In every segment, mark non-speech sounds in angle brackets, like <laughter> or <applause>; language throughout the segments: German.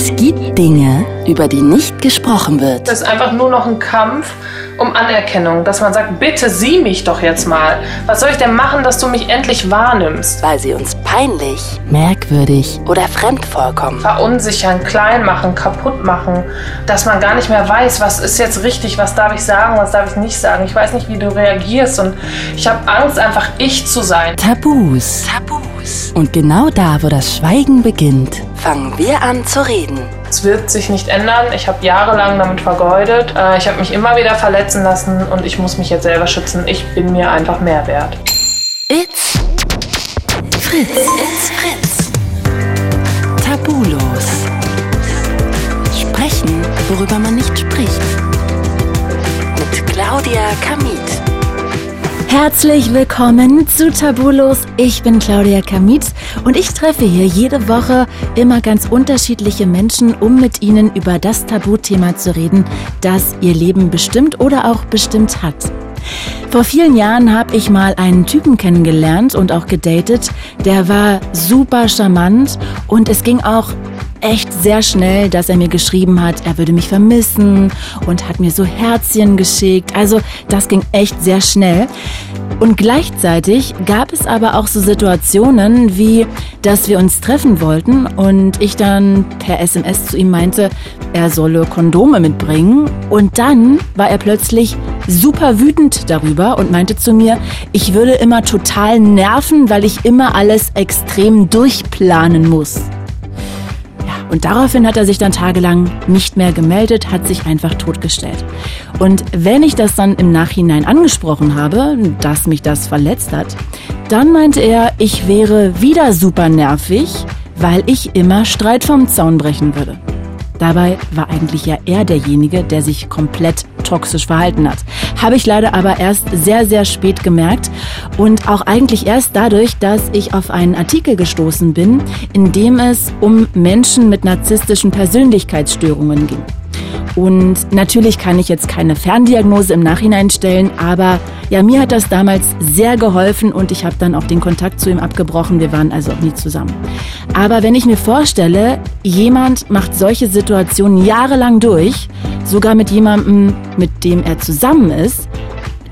Es gibt Dinge, über die nicht gesprochen wird. Das ist einfach nur noch ein Kampf um Anerkennung, dass man sagt, bitte sieh mich doch jetzt mal. Was soll ich denn machen, dass du mich endlich wahrnimmst? Weil sie uns peinlich, merkwürdig oder fremd vorkommen. Verunsichern, klein machen, kaputt machen, dass man gar nicht mehr weiß, was ist jetzt richtig, was darf ich sagen, was darf ich nicht sagen. Ich weiß nicht, wie du reagierst und ich habe Angst, einfach ich zu sein. Tabus. Tabus. Und genau da, wo das Schweigen beginnt, fangen wir an zu reden. Es wird sich nicht ändern. Ich habe jahrelang damit vergeudet. Äh, ich habe mich immer wieder verletzen lassen und ich muss mich jetzt selber schützen. Ich bin mir einfach mehr wert. It's Fritz. It's Fritz. Tabulos. Sprechen, worüber man nicht spricht. Mit Claudia Kamit. Herzlich willkommen zu Tabulos. Ich bin Claudia Kamit und ich treffe hier jede Woche immer ganz unterschiedliche Menschen, um mit ihnen über das Tabuthema zu reden, das ihr Leben bestimmt oder auch bestimmt hat. Vor vielen Jahren habe ich mal einen Typen kennengelernt und auch gedatet. Der war super charmant und es ging auch echt sehr schnell, dass er mir geschrieben hat, er würde mich vermissen und hat mir so Herzchen geschickt. Also das ging echt sehr schnell. Und gleichzeitig gab es aber auch so Situationen wie, dass wir uns treffen wollten und ich dann per SMS zu ihm meinte, er solle Kondome mitbringen. Und dann war er plötzlich super wütend darüber und meinte zu mir, ich würde immer total nerven, weil ich immer alles extrem durchplanen muss. Und daraufhin hat er sich dann tagelang nicht mehr gemeldet, hat sich einfach totgestellt. Und wenn ich das dann im Nachhinein angesprochen habe, dass mich das verletzt hat, dann meinte er, ich wäre wieder super nervig, weil ich immer Streit vom Zaun brechen würde. Dabei war eigentlich ja er derjenige, der sich komplett toxisch verhalten hat. Habe ich leider aber erst sehr, sehr spät gemerkt und auch eigentlich erst dadurch, dass ich auf einen Artikel gestoßen bin, in dem es um Menschen mit narzisstischen Persönlichkeitsstörungen ging. Und natürlich kann ich jetzt keine Ferndiagnose im Nachhinein stellen, aber ja, mir hat das damals sehr geholfen und ich habe dann auch den Kontakt zu ihm abgebrochen. Wir waren also auch nie zusammen. Aber wenn ich mir vorstelle, jemand macht solche Situationen jahrelang durch, sogar mit jemandem, mit dem er zusammen ist,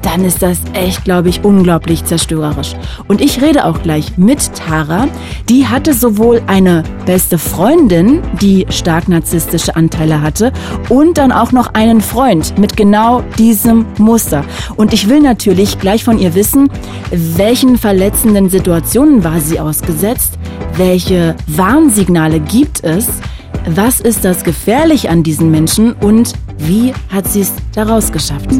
dann ist das echt, glaube ich, unglaublich zerstörerisch. Und ich rede auch gleich mit Tara. Die hatte sowohl eine beste Freundin, die stark narzisstische Anteile hatte, und dann auch noch einen Freund mit genau diesem Muster. Und ich will natürlich gleich von ihr wissen, welchen verletzenden Situationen war sie ausgesetzt, welche Warnsignale gibt es, was ist das gefährlich an diesen Menschen und wie hat sie es daraus geschafft?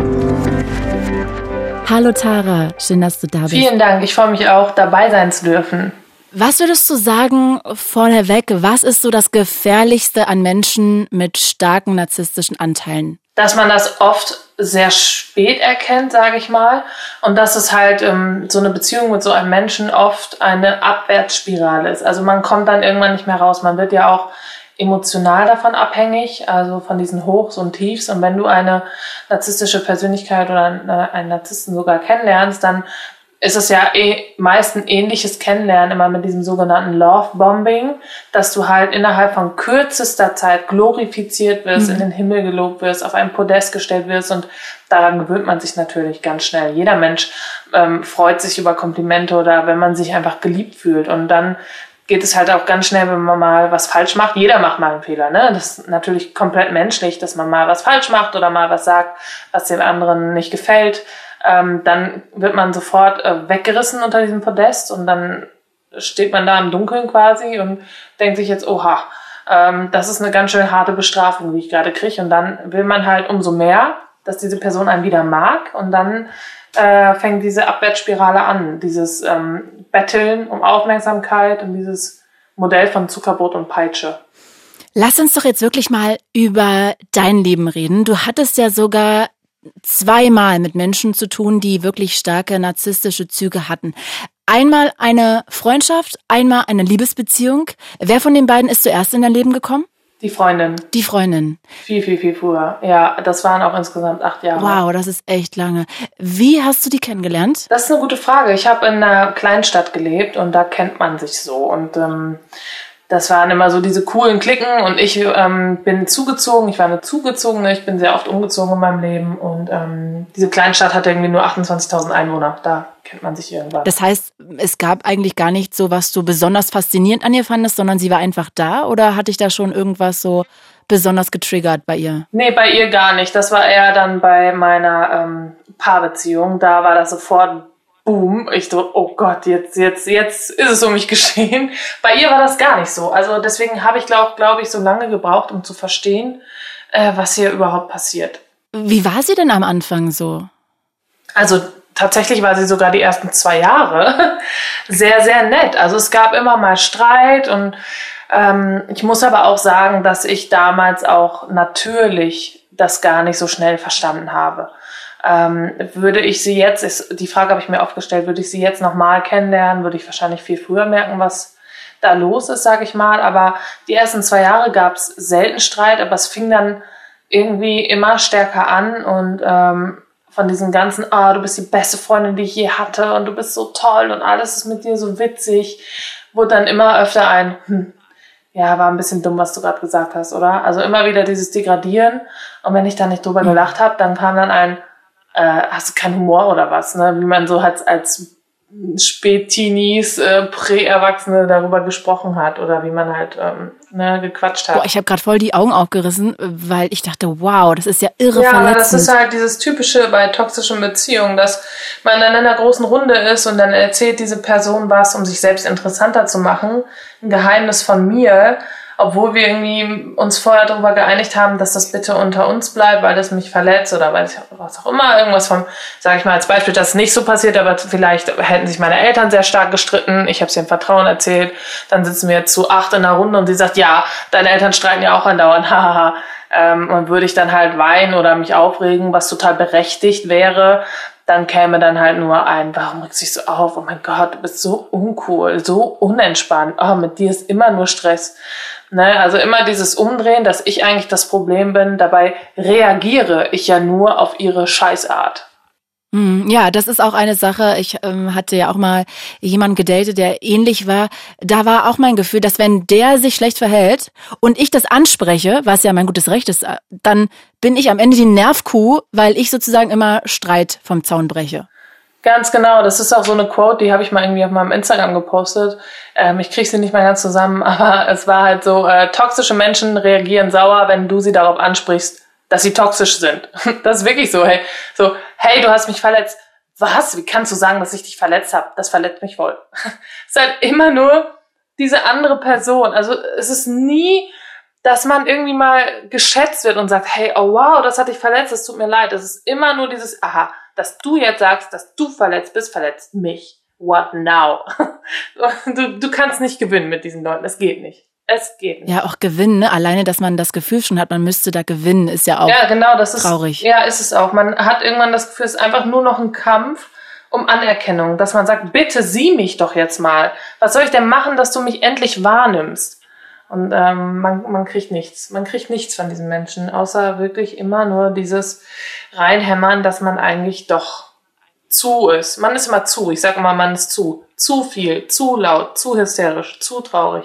Hallo Tara, schön, dass du da bist. Vielen Dank, ich freue mich auch, dabei sein zu dürfen. Was würdest du sagen, vorneweg, was ist so das Gefährlichste an Menschen mit starken narzisstischen Anteilen? Dass man das oft sehr spät erkennt, sage ich mal. Und dass es halt ähm, so eine Beziehung mit so einem Menschen oft eine Abwärtsspirale ist. Also man kommt dann irgendwann nicht mehr raus. Man wird ja auch emotional davon abhängig, also von diesen Hochs und Tiefs. Und wenn du eine narzisstische Persönlichkeit oder einen Narzissten sogar kennenlernst, dann ist es ja eh meist ein ähnliches Kennenlernen immer mit diesem sogenannten Love Bombing, dass du halt innerhalb von kürzester Zeit glorifiziert wirst, mhm. in den Himmel gelobt wirst, auf ein Podest gestellt wirst und daran gewöhnt man sich natürlich ganz schnell. Jeder Mensch ähm, freut sich über Komplimente oder wenn man sich einfach geliebt fühlt und dann geht es halt auch ganz schnell, wenn man mal was falsch macht. Jeder macht mal einen Fehler, ne? Das ist natürlich komplett menschlich, dass man mal was falsch macht oder mal was sagt, was dem anderen nicht gefällt. Ähm, dann wird man sofort äh, weggerissen unter diesem Podest und dann steht man da im Dunkeln quasi und denkt sich jetzt, oha, ähm, das ist eine ganz schön harte Bestrafung, die ich gerade kriege. Und dann will man halt umso mehr, dass diese Person einen wieder mag und dann äh, fängt diese Abwärtsspirale an, dieses ähm, Betteln um Aufmerksamkeit und dieses Modell von Zuckerbrot und Peitsche. Lass uns doch jetzt wirklich mal über dein Leben reden. Du hattest ja sogar zweimal mit Menschen zu tun, die wirklich starke narzisstische Züge hatten. Einmal eine Freundschaft, einmal eine Liebesbeziehung. Wer von den beiden ist zuerst in dein Leben gekommen? Die Freundin. Die Freundin. Viel, viel, viel früher. Ja, das waren auch insgesamt acht Jahre. Wow, das ist echt lange. Wie hast du die kennengelernt? Das ist eine gute Frage. Ich habe in einer Kleinstadt gelebt und da kennt man sich so. Und ähm, das waren immer so diese coolen Klicken und ich ähm, bin zugezogen, ich war eine zugezogene, ich bin sehr oft umgezogen in meinem Leben und ähm, diese Kleinstadt hatte irgendwie nur 28.000 Einwohner, da kennt man sich irgendwann. Das heißt, es gab eigentlich gar nicht so, was du besonders faszinierend an ihr fandest, sondern sie war einfach da oder hatte ich da schon irgendwas so besonders getriggert bei ihr? Nee, bei ihr gar nicht. Das war eher dann bei meiner ähm, Paarbeziehung. Da war das sofort Boom. Ich so, oh Gott, jetzt, jetzt, jetzt ist es um mich <laughs> geschehen. Bei ihr war das gar nicht so. Also deswegen habe ich, glaube glaub ich, so lange gebraucht, um zu verstehen, äh, was hier überhaupt passiert. Wie war sie denn am Anfang so? Also tatsächlich war sie sogar die ersten zwei Jahre <laughs> sehr, sehr nett. Also es gab immer mal Streit und ähm, ich muss aber auch sagen, dass ich damals auch natürlich das gar nicht so schnell verstanden habe. Ähm, würde ich sie jetzt, ist, die Frage habe ich mir aufgestellt, würde ich sie jetzt nochmal kennenlernen, würde ich wahrscheinlich viel früher merken, was da los ist, sage ich mal. Aber die ersten zwei Jahre gab es selten Streit, aber es fing dann irgendwie immer stärker an und ähm, von diesen ganzen, ah, du bist die beste Freundin, die ich je hatte und du bist so toll und alles ist mit dir so witzig, wurde dann immer öfter ein, hm, ja, war ein bisschen dumm, was du gerade gesagt hast, oder? Also immer wieder dieses Degradieren und wenn ich da nicht drüber mhm. gelacht habe, dann kam dann ein, äh, hast du keinen Humor oder was, ne? Wie man so hat als Spätteenies, äh, Prä-Erwachsene darüber gesprochen hat oder wie man halt ähm, ne, gequatscht hat. Boah, ich habe gerade voll die Augen aufgerissen, weil ich dachte, wow, das ist ja irre ja, verletzend. Ja, das ist halt dieses typische bei toxischen Beziehungen, dass man dann in einer großen Runde ist und dann erzählt diese Person was, um sich selbst interessanter zu machen, ein Geheimnis von mir obwohl wir irgendwie uns vorher darüber geeinigt haben, dass das bitte unter uns bleibt, weil das mich verletzt oder weil ich, was auch immer, irgendwas vom, sage ich mal als Beispiel, dass nicht so passiert, aber vielleicht hätten sich meine Eltern sehr stark gestritten, ich habe sie im Vertrauen erzählt, dann sitzen wir zu acht in einer Runde und sie sagt, ja, deine Eltern streiten ja auch andauernd, <laughs> hahaha. ähm, und würde ich dann halt weinen oder mich aufregen, was total berechtigt wäre, dann käme dann halt nur ein, warum regst du dich so auf? Oh mein Gott, du bist so uncool, so unentspannt. Oh, mit dir ist immer nur Stress. Ne? Also immer dieses Umdrehen, dass ich eigentlich das Problem bin. Dabei reagiere ich ja nur auf ihre Scheißart. Hm, ja, das ist auch eine Sache. Ich ähm, hatte ja auch mal jemanden gedatet, der ähnlich war. Da war auch mein Gefühl, dass wenn der sich schlecht verhält und ich das anspreche, was ja mein gutes Recht ist, äh, dann bin ich am Ende die Nervkuh, weil ich sozusagen immer Streit vom Zaun breche. Ganz genau, das ist auch so eine Quote, die habe ich mal irgendwie auf meinem Instagram gepostet. Ähm, ich kriege sie nicht mal ganz zusammen, <laughs> aber es war halt so, äh, toxische Menschen reagieren sauer, wenn du sie darauf ansprichst, dass sie toxisch sind. <laughs> Das ist wirklich so, hey, so, hey, du hast mich verletzt. Was? Wie kannst du sagen, dass ich dich verletzt habe? Das verletzt mich voll. es <laughs> ist halt immer nur diese andere Person. Also es ist nie, dass man irgendwie mal geschätzt wird und sagt, hey, oh wow, das hat dich verletzt, es tut mir leid. Es ist immer nur dieses, aha, dass du jetzt sagst, dass du verletzt bist, verletzt mich. What now? <laughs> Du, du kannst nicht gewinnen mit diesen Leuten. Es geht nicht. Es geht nicht. Ja, auch gewinnen, ne? Alleine, dass man das Gefühl schon hat, man müsste da gewinnen, ist ja auch ja, genau, das ist, traurig. Ja, ist es auch. Man hat irgendwann das Gefühl, es ist einfach nur noch ein Kampf um Anerkennung, dass man sagt, bitte sieh mich doch jetzt mal. Was soll ich denn machen, dass du mich endlich wahrnimmst? Und ähm, man, man kriegt nichts. Man kriegt nichts von diesen Menschen, außer wirklich immer nur dieses Reinhämmern, dass man eigentlich doch zu ist. Man ist immer zu. Ich sage immer, man ist zu. Zu viel, zu laut, zu hysterisch, zu traurig.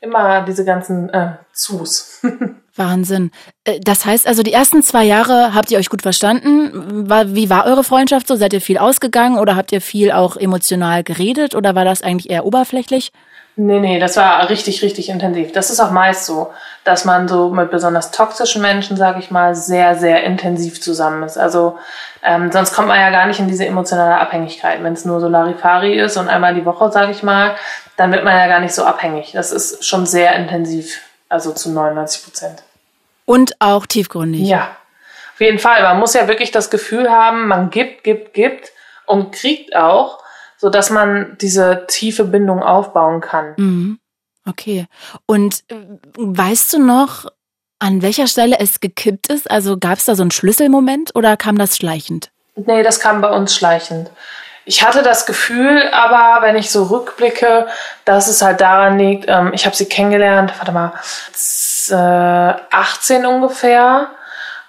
Immer diese ganzen äh, Zus. <laughs> Wahnsinn. Äh, das heißt also, die ersten zwei Jahre habt ihr euch gut verstanden. Wie war eure Freundschaft so? Seid ihr viel ausgegangen oder habt ihr viel auch emotional geredet oder war das eigentlich eher oberflächlich? Nee, nee, das war richtig, richtig intensiv. Das ist auch meist so, dass man so mit besonders toxischen Menschen, sage ich mal, sehr, sehr intensiv zusammen ist. Also ähm, sonst kommt man ja gar nicht in diese emotionale Abhängigkeit. Wenn es nur so Larifari ist und einmal die Woche, sage ich mal, dann wird man ja gar nicht so abhängig. Das ist schon sehr intensiv, also zu 99 Prozent. Und auch tiefgründig. Ja, auf jeden Fall. Man muss ja wirklich das Gefühl haben, man gibt, gibt, gibt und kriegt auch so dass man diese tiefe Bindung aufbauen kann. Mhm. Okay. Und äh, weißt du noch, an welcher Stelle es gekippt ist? Also gab es da so einen Schlüsselmoment oder kam das schleichend? Nee, das kam bei uns schleichend. Ich hatte das Gefühl, aber wenn ich so rückblicke, dass es halt daran liegt, ähm, ich habe sie kennengelernt, warte mal, 18 ungefähr.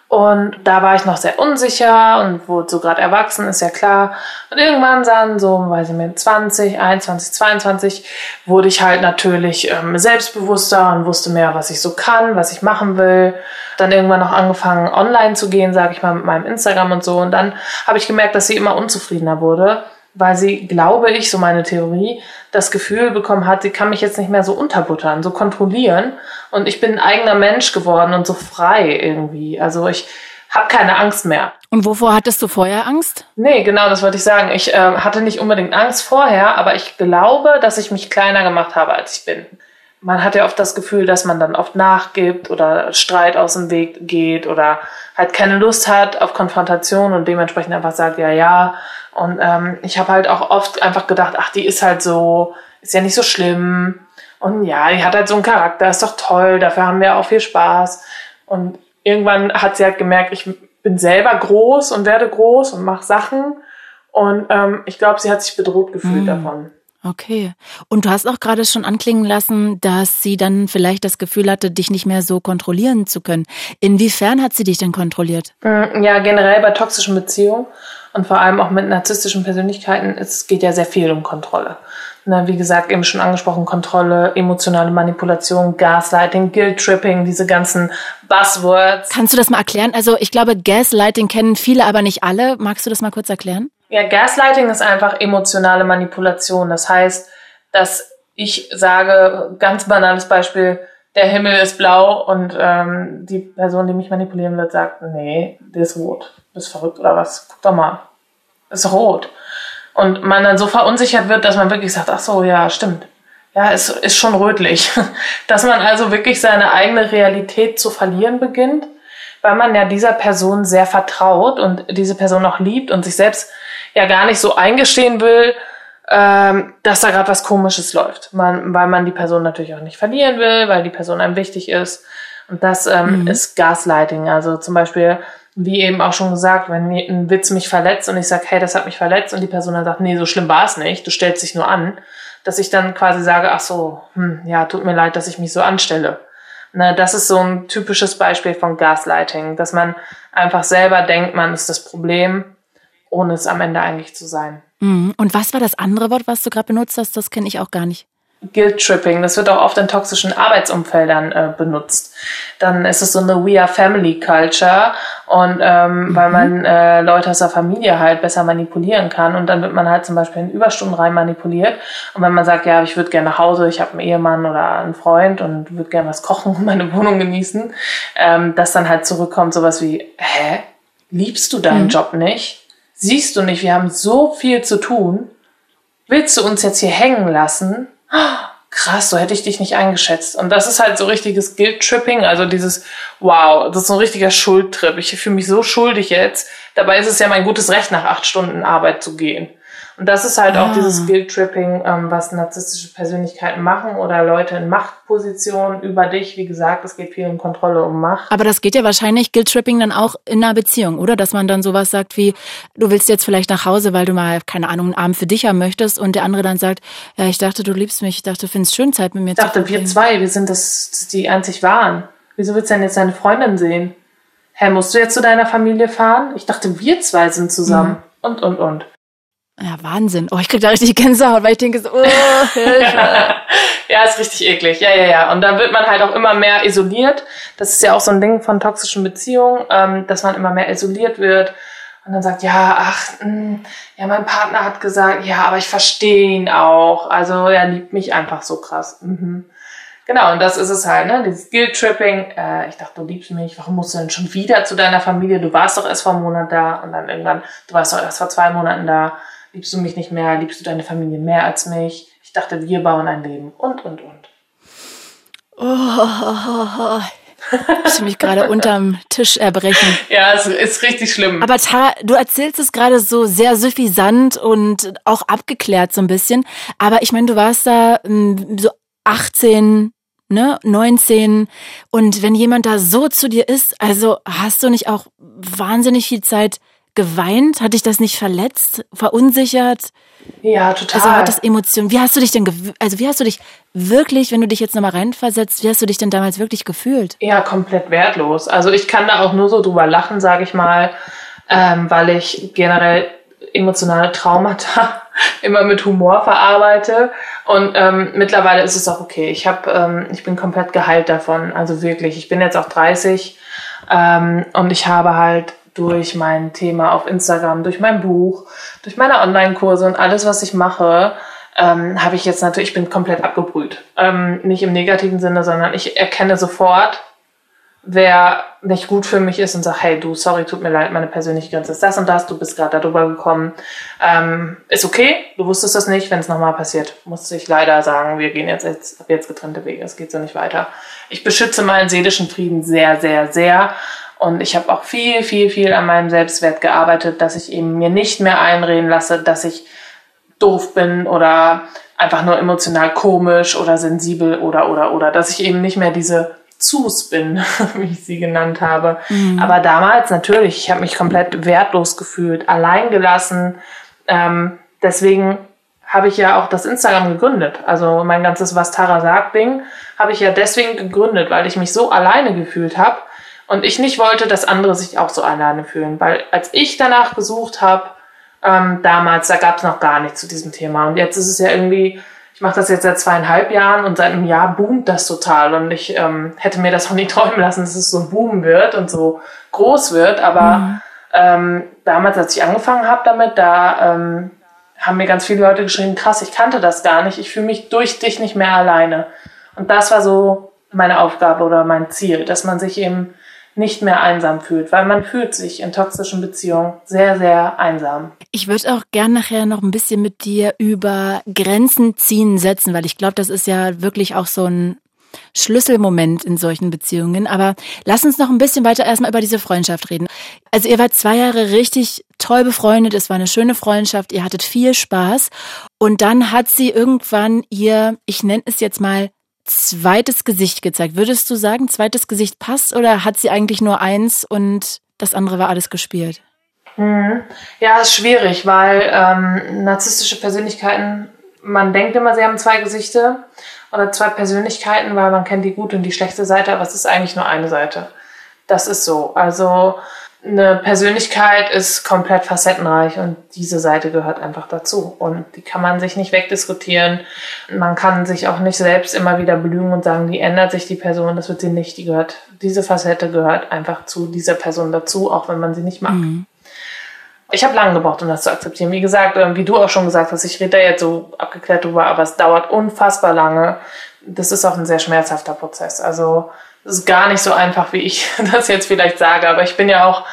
Und da war ich noch sehr unsicher und wurde so gerade erwachsen, ist ja klar. Und irgendwann dann, so, weiß ich nicht, 20, 21, 22, wurde ich halt natürlich ähm, selbstbewusster und wusste mehr, was ich so kann, was ich machen will. Dann irgendwann noch angefangen, online zu gehen, sage ich mal, mit meinem Instagram und so. Und dann habe ich gemerkt, dass sie immer unzufriedener wurde, weil sie, glaube ich, so meine Theorie, das Gefühl bekommen hat, sie kann mich jetzt nicht mehr so unterbuttern, so kontrollieren. Und ich bin ein eigener Mensch geworden und so frei irgendwie. Also ich habe keine Angst mehr. Und wovor hattest du vorher Angst? Nee, genau, das wollte ich sagen. Ich äh, hatte nicht unbedingt Angst vorher, aber ich glaube, dass ich mich kleiner gemacht habe, als ich bin. Man hat ja oft das Gefühl, dass man dann oft nachgibt oder Streit aus dem Weg geht oder halt keine Lust hat auf Konfrontation und dementsprechend einfach sagt, ja, ja. Und ähm, ich habe halt auch oft einfach gedacht, ach, die ist halt so, ist ja nicht so schlimm. Und ja, die hat halt so einen Charakter, ist doch toll, dafür haben wir auch viel Spaß. Und irgendwann hat sie halt gemerkt, ich bin selber groß und werde groß und mache Sachen. Und ähm, ich glaube, sie hat sich bedroht gefühlt mhm. davon. Okay. Und du hast auch gerade schon anklingen lassen, dass sie dann vielleicht das Gefühl hatte, dich nicht mehr so kontrollieren zu können. Inwiefern hat sie dich denn kontrolliert? Mm, ja, generell bei toxischen Beziehungen und vor allem auch mit narzisstischen Persönlichkeiten, es geht ja sehr viel um Kontrolle. Na, wie gesagt, eben schon angesprochen, Kontrolle, emotionale Manipulation, Gaslighting, Guilt-Tripping, diese ganzen Buzzwords. Kannst du das mal erklären? Also ich glaube, Gaslighting kennen viele, aber nicht alle. Magst du das mal kurz erklären? Ja, Gaslighting ist einfach emotionale Manipulation. Das heißt, dass ich sage, ganz banales Beispiel, der Himmel ist blau und ähm, die Person, die mich manipulieren wird, sagt, nee, der ist rot. Bist verrückt oder was? Guck doch mal. Ist rot. Und man dann so verunsichert wird, dass man wirklich sagt, ach so, ja, stimmt. Ja, es ist schon rötlich. <laughs> Dass man also wirklich seine eigene Realität zu verlieren beginnt, weil man ja dieser Person sehr vertraut und diese Person auch liebt und sich selbst ja gar nicht so eingestehen will, ähm, dass da gerade was Komisches läuft. Man, weil man die Person natürlich auch nicht verlieren will, weil die Person einem wichtig ist. Und das ähm, mhm. ist Gaslighting. Also zum Beispiel, wie eben auch schon gesagt, wenn ein Witz mich verletzt und ich sage, hey, das hat mich verletzt und die Person dann sagt, nee, so schlimm war es nicht, du stellst dich nur an, dass ich dann quasi sage, ach so, hm, ja, tut mir leid, dass ich mich so anstelle. Ne, das ist so ein typisches Beispiel von Gaslighting, dass man einfach selber denkt, man ist das Problem ohne es am Ende eigentlich zu sein. Mhm. Und was war das andere Wort, was du gerade benutzt hast? Das kenne ich auch gar nicht. Guilt Tripping, das wird auch oft in toxischen Arbeitsumfeldern äh, benutzt. Dann ist es so eine We are Family Culture und ähm, mhm. weil man äh, Leute aus der Familie halt besser manipulieren kann und dann wird man halt zum Beispiel in Überstunden rein manipuliert und wenn man sagt, ja, ich würde gerne nach Hause, ich habe einen Ehemann oder einen Freund und würde gerne was kochen und meine Wohnung genießen, ähm, dass dann halt zurückkommt sowas wie, hä, liebst du deinen mhm. Job nicht? Siehst du nicht, wir haben so viel zu tun. Willst du uns jetzt hier hängen lassen? krass, so hätte ich dich nicht eingeschätzt. Und das ist halt so richtiges Guilt-Tripping, also dieses, wow, das ist so ein richtiger Schuldtrip. Ich fühle mich so schuldig jetzt. Dabei ist es ja mein gutes Recht, nach acht Stunden Arbeit zu gehen. Und das ist halt ah. auch dieses Guilt-Tripping, ähm, was narzisstische Persönlichkeiten machen oder Leute in Machtpositionen über dich. Wie gesagt, es geht viel um Kontrolle, um Macht. Aber das geht ja wahrscheinlich Guilt-Tripping dann auch in einer Beziehung, oder? Dass man dann sowas sagt wie, du willst jetzt vielleicht nach Hause, weil du mal, keine Ahnung, einen Abend für dich haben möchtest und der andere dann sagt, ja, ich dachte, du liebst mich, ich dachte, du findest schön Zeit mit mir ich dachte, wir zwei, wir sind das, die einzig wahren. Wieso willst du denn jetzt deine Freundin sehen? Hä, musst du jetzt zu deiner Familie fahren? Ich dachte, wir zwei sind zusammen. Mhm. Und, und, und. Ja, Wahnsinn. Oh, ich krieg da richtig Gänsehaut, weil ich denke so, oh, Hilfe. <laughs> ja, ist richtig eklig. Ja, ja, ja. Und dann wird man halt auch immer mehr isoliert. Das ist ja auch so ein Ding von toxischen Beziehungen, ähm, dass man immer mehr isoliert wird. Und dann sagt, ja, ach, mh, hm, ja, mein Partner hat gesagt, ja, aber ich verstehe ihn auch. Also er liebt mich einfach so krass. Mhm. Genau, und das ist es halt, ne? Dieses Guilt-Tripping. Äh, ich dachte, du liebst mich. Warum musst du denn schon wieder zu deiner Familie? Du warst doch erst vor einem Monat da. Und dann irgendwann, du warst doch erst vor zwei Monaten da Liebst du mich nicht mehr? Liebst du deine Familie mehr als mich? Ich dachte, wir bauen ein Leben. Und, und, und. Oh, oh, oh. Ich mich gerade unterm Tisch erbrechen. <laughs> Ja, es ist richtig schlimm. Aber Tara, du erzählst es gerade so sehr suffisant und auch abgeklärt so ein bisschen. Aber ich meine, du warst da hm, so 18, ne, 19. Und wenn jemand da so zu dir ist, also hast du nicht auch wahnsinnig viel Zeit geweint? Hat dich das nicht verletzt, verunsichert? Ja, total. Also hat das Emotionen. Wie hast du dich denn, also wie hast du dich wirklich, wenn du dich jetzt nochmal reinversetzt, wie hast du dich denn damals wirklich gefühlt? Ja, komplett wertlos. Also ich kann da auch nur so drüber lachen, sage ich mal, ähm, weil ich generell emotionale Traumata <laughs> immer mit Humor verarbeite. Und ähm, mittlerweile ist es auch okay. Ich habe, ähm, ich bin komplett geheilt davon. Also wirklich. Ich bin jetzt auch 30 ähm, und ich habe halt durch mein Thema auf Instagram, durch mein Buch, durch meine Online-Kurse und alles, was ich mache, ähm, habe ich jetzt natürlich, ich bin komplett abgebrüht. Ähm, nicht im negativen Sinne, sondern ich erkenne sofort, wer nicht gut für mich ist und sagt, hey du, sorry, tut mir leid, meine persönliche Grenze ist das und das, du bist gerade darüber gekommen, ähm, ist okay, du wusstest das nicht, wenn es nochmal passiert, muss ich leider sagen, wir gehen jetzt, jetzt ab jetzt getrennte Wege, es geht so nicht weiter. Ich beschütze meinen seelischen Frieden sehr, sehr, sehr und ich habe auch viel, viel, viel an meinem Selbstwert gearbeitet, dass ich eben mir nicht mehr einreden lasse, dass ich doof bin oder einfach nur emotional komisch oder sensibel oder, oder, oder, dass ich eben nicht mehr diese Zus bin, <laughs> wie ich sie genannt habe. Mhm. Aber damals natürlich, ich habe mich komplett wertlos gefühlt, alleingelassen. Ähm, deswegen habe ich ja auch das Instagram gegründet. Also mein ganzes Was Tara sagt Ding habe ich ja deswegen gegründet, weil ich mich so alleine gefühlt habe und ich nicht wollte, dass andere sich auch so alleine fühlen. Weil als ich danach gesucht habe, ähm, damals, da gab es noch gar nichts zu diesem Thema. Und jetzt ist es ja irgendwie ich mache das jetzt seit zweieinhalb Jahren und seit einem Jahr boomt das total. Und ich ähm, hätte mir das auch nie <laughs> träumen lassen, dass es so boomen wird und so groß wird. Aber mhm. ähm, damals, als ich angefangen habe damit, da ähm, haben mir ganz viele Leute geschrieben, krass, ich kannte das gar nicht. Ich fühle mich durch dich nicht mehr alleine. Und das war so meine Aufgabe oder mein Ziel, dass man sich eben nicht mehr einsam fühlt, weil man fühlt sich in toxischen Beziehungen sehr, sehr einsam. Ich würde auch gern nachher noch ein bisschen mit dir über Grenzen ziehen setzen, weil ich glaube, das ist ja wirklich auch so ein Schlüsselmoment in solchen Beziehungen. Aber lass uns noch ein bisschen weiter erstmal über diese Freundschaft reden. Also ihr wart zwei Jahre richtig toll befreundet, es war eine schöne Freundschaft, ihr hattet viel Spaß und dann hat sie irgendwann ihr, ich nenne es jetzt mal, zweites Gesicht gezeigt. Würdest du sagen, zweites Gesicht passt oder hat sie eigentlich nur eins und das andere war alles gespielt? Mhm. Ja, ist schwierig, weil ähm, narzisstische Persönlichkeiten, man denkt immer, sie haben zwei Gesichter oder zwei Persönlichkeiten, weil man kennt die gute und die schlechte Seite, aber es ist eigentlich nur eine Seite. Das ist so. Also eine Persönlichkeit ist komplett facettenreich und diese Seite gehört einfach dazu. Und die kann man sich nicht wegdiskutieren. Man kann sich auch nicht selbst immer wieder belügen und sagen, die ändert sich die Person, das wird sie nicht. Die gehört, diese Facette gehört einfach zu dieser Person dazu, auch wenn man sie nicht mag. Mhm. Ich habe lange gebraucht, um das zu akzeptieren. Wie gesagt, ähm, wie du auch schon gesagt hast, ich rede da jetzt so abgeklärt drüber, aber es dauert unfassbar lange. Das ist auch ein sehr schmerzhafter Prozess. Also das ist gar nicht so einfach, wie ich <laughs> das jetzt vielleicht sage, aber ich bin ja auch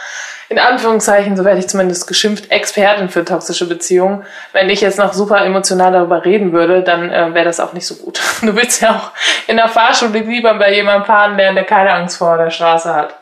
in Anführungszeichen, so werde ich zumindest geschimpft, Expertin für toxische Beziehungen. Wenn ich jetzt noch super emotional darüber reden würde, dann äh, wäre das auch nicht so gut. <laughs> Du willst ja auch in der Fahrschule lieber bei jemandem fahren lernen, der keine Angst vor der Straße hat.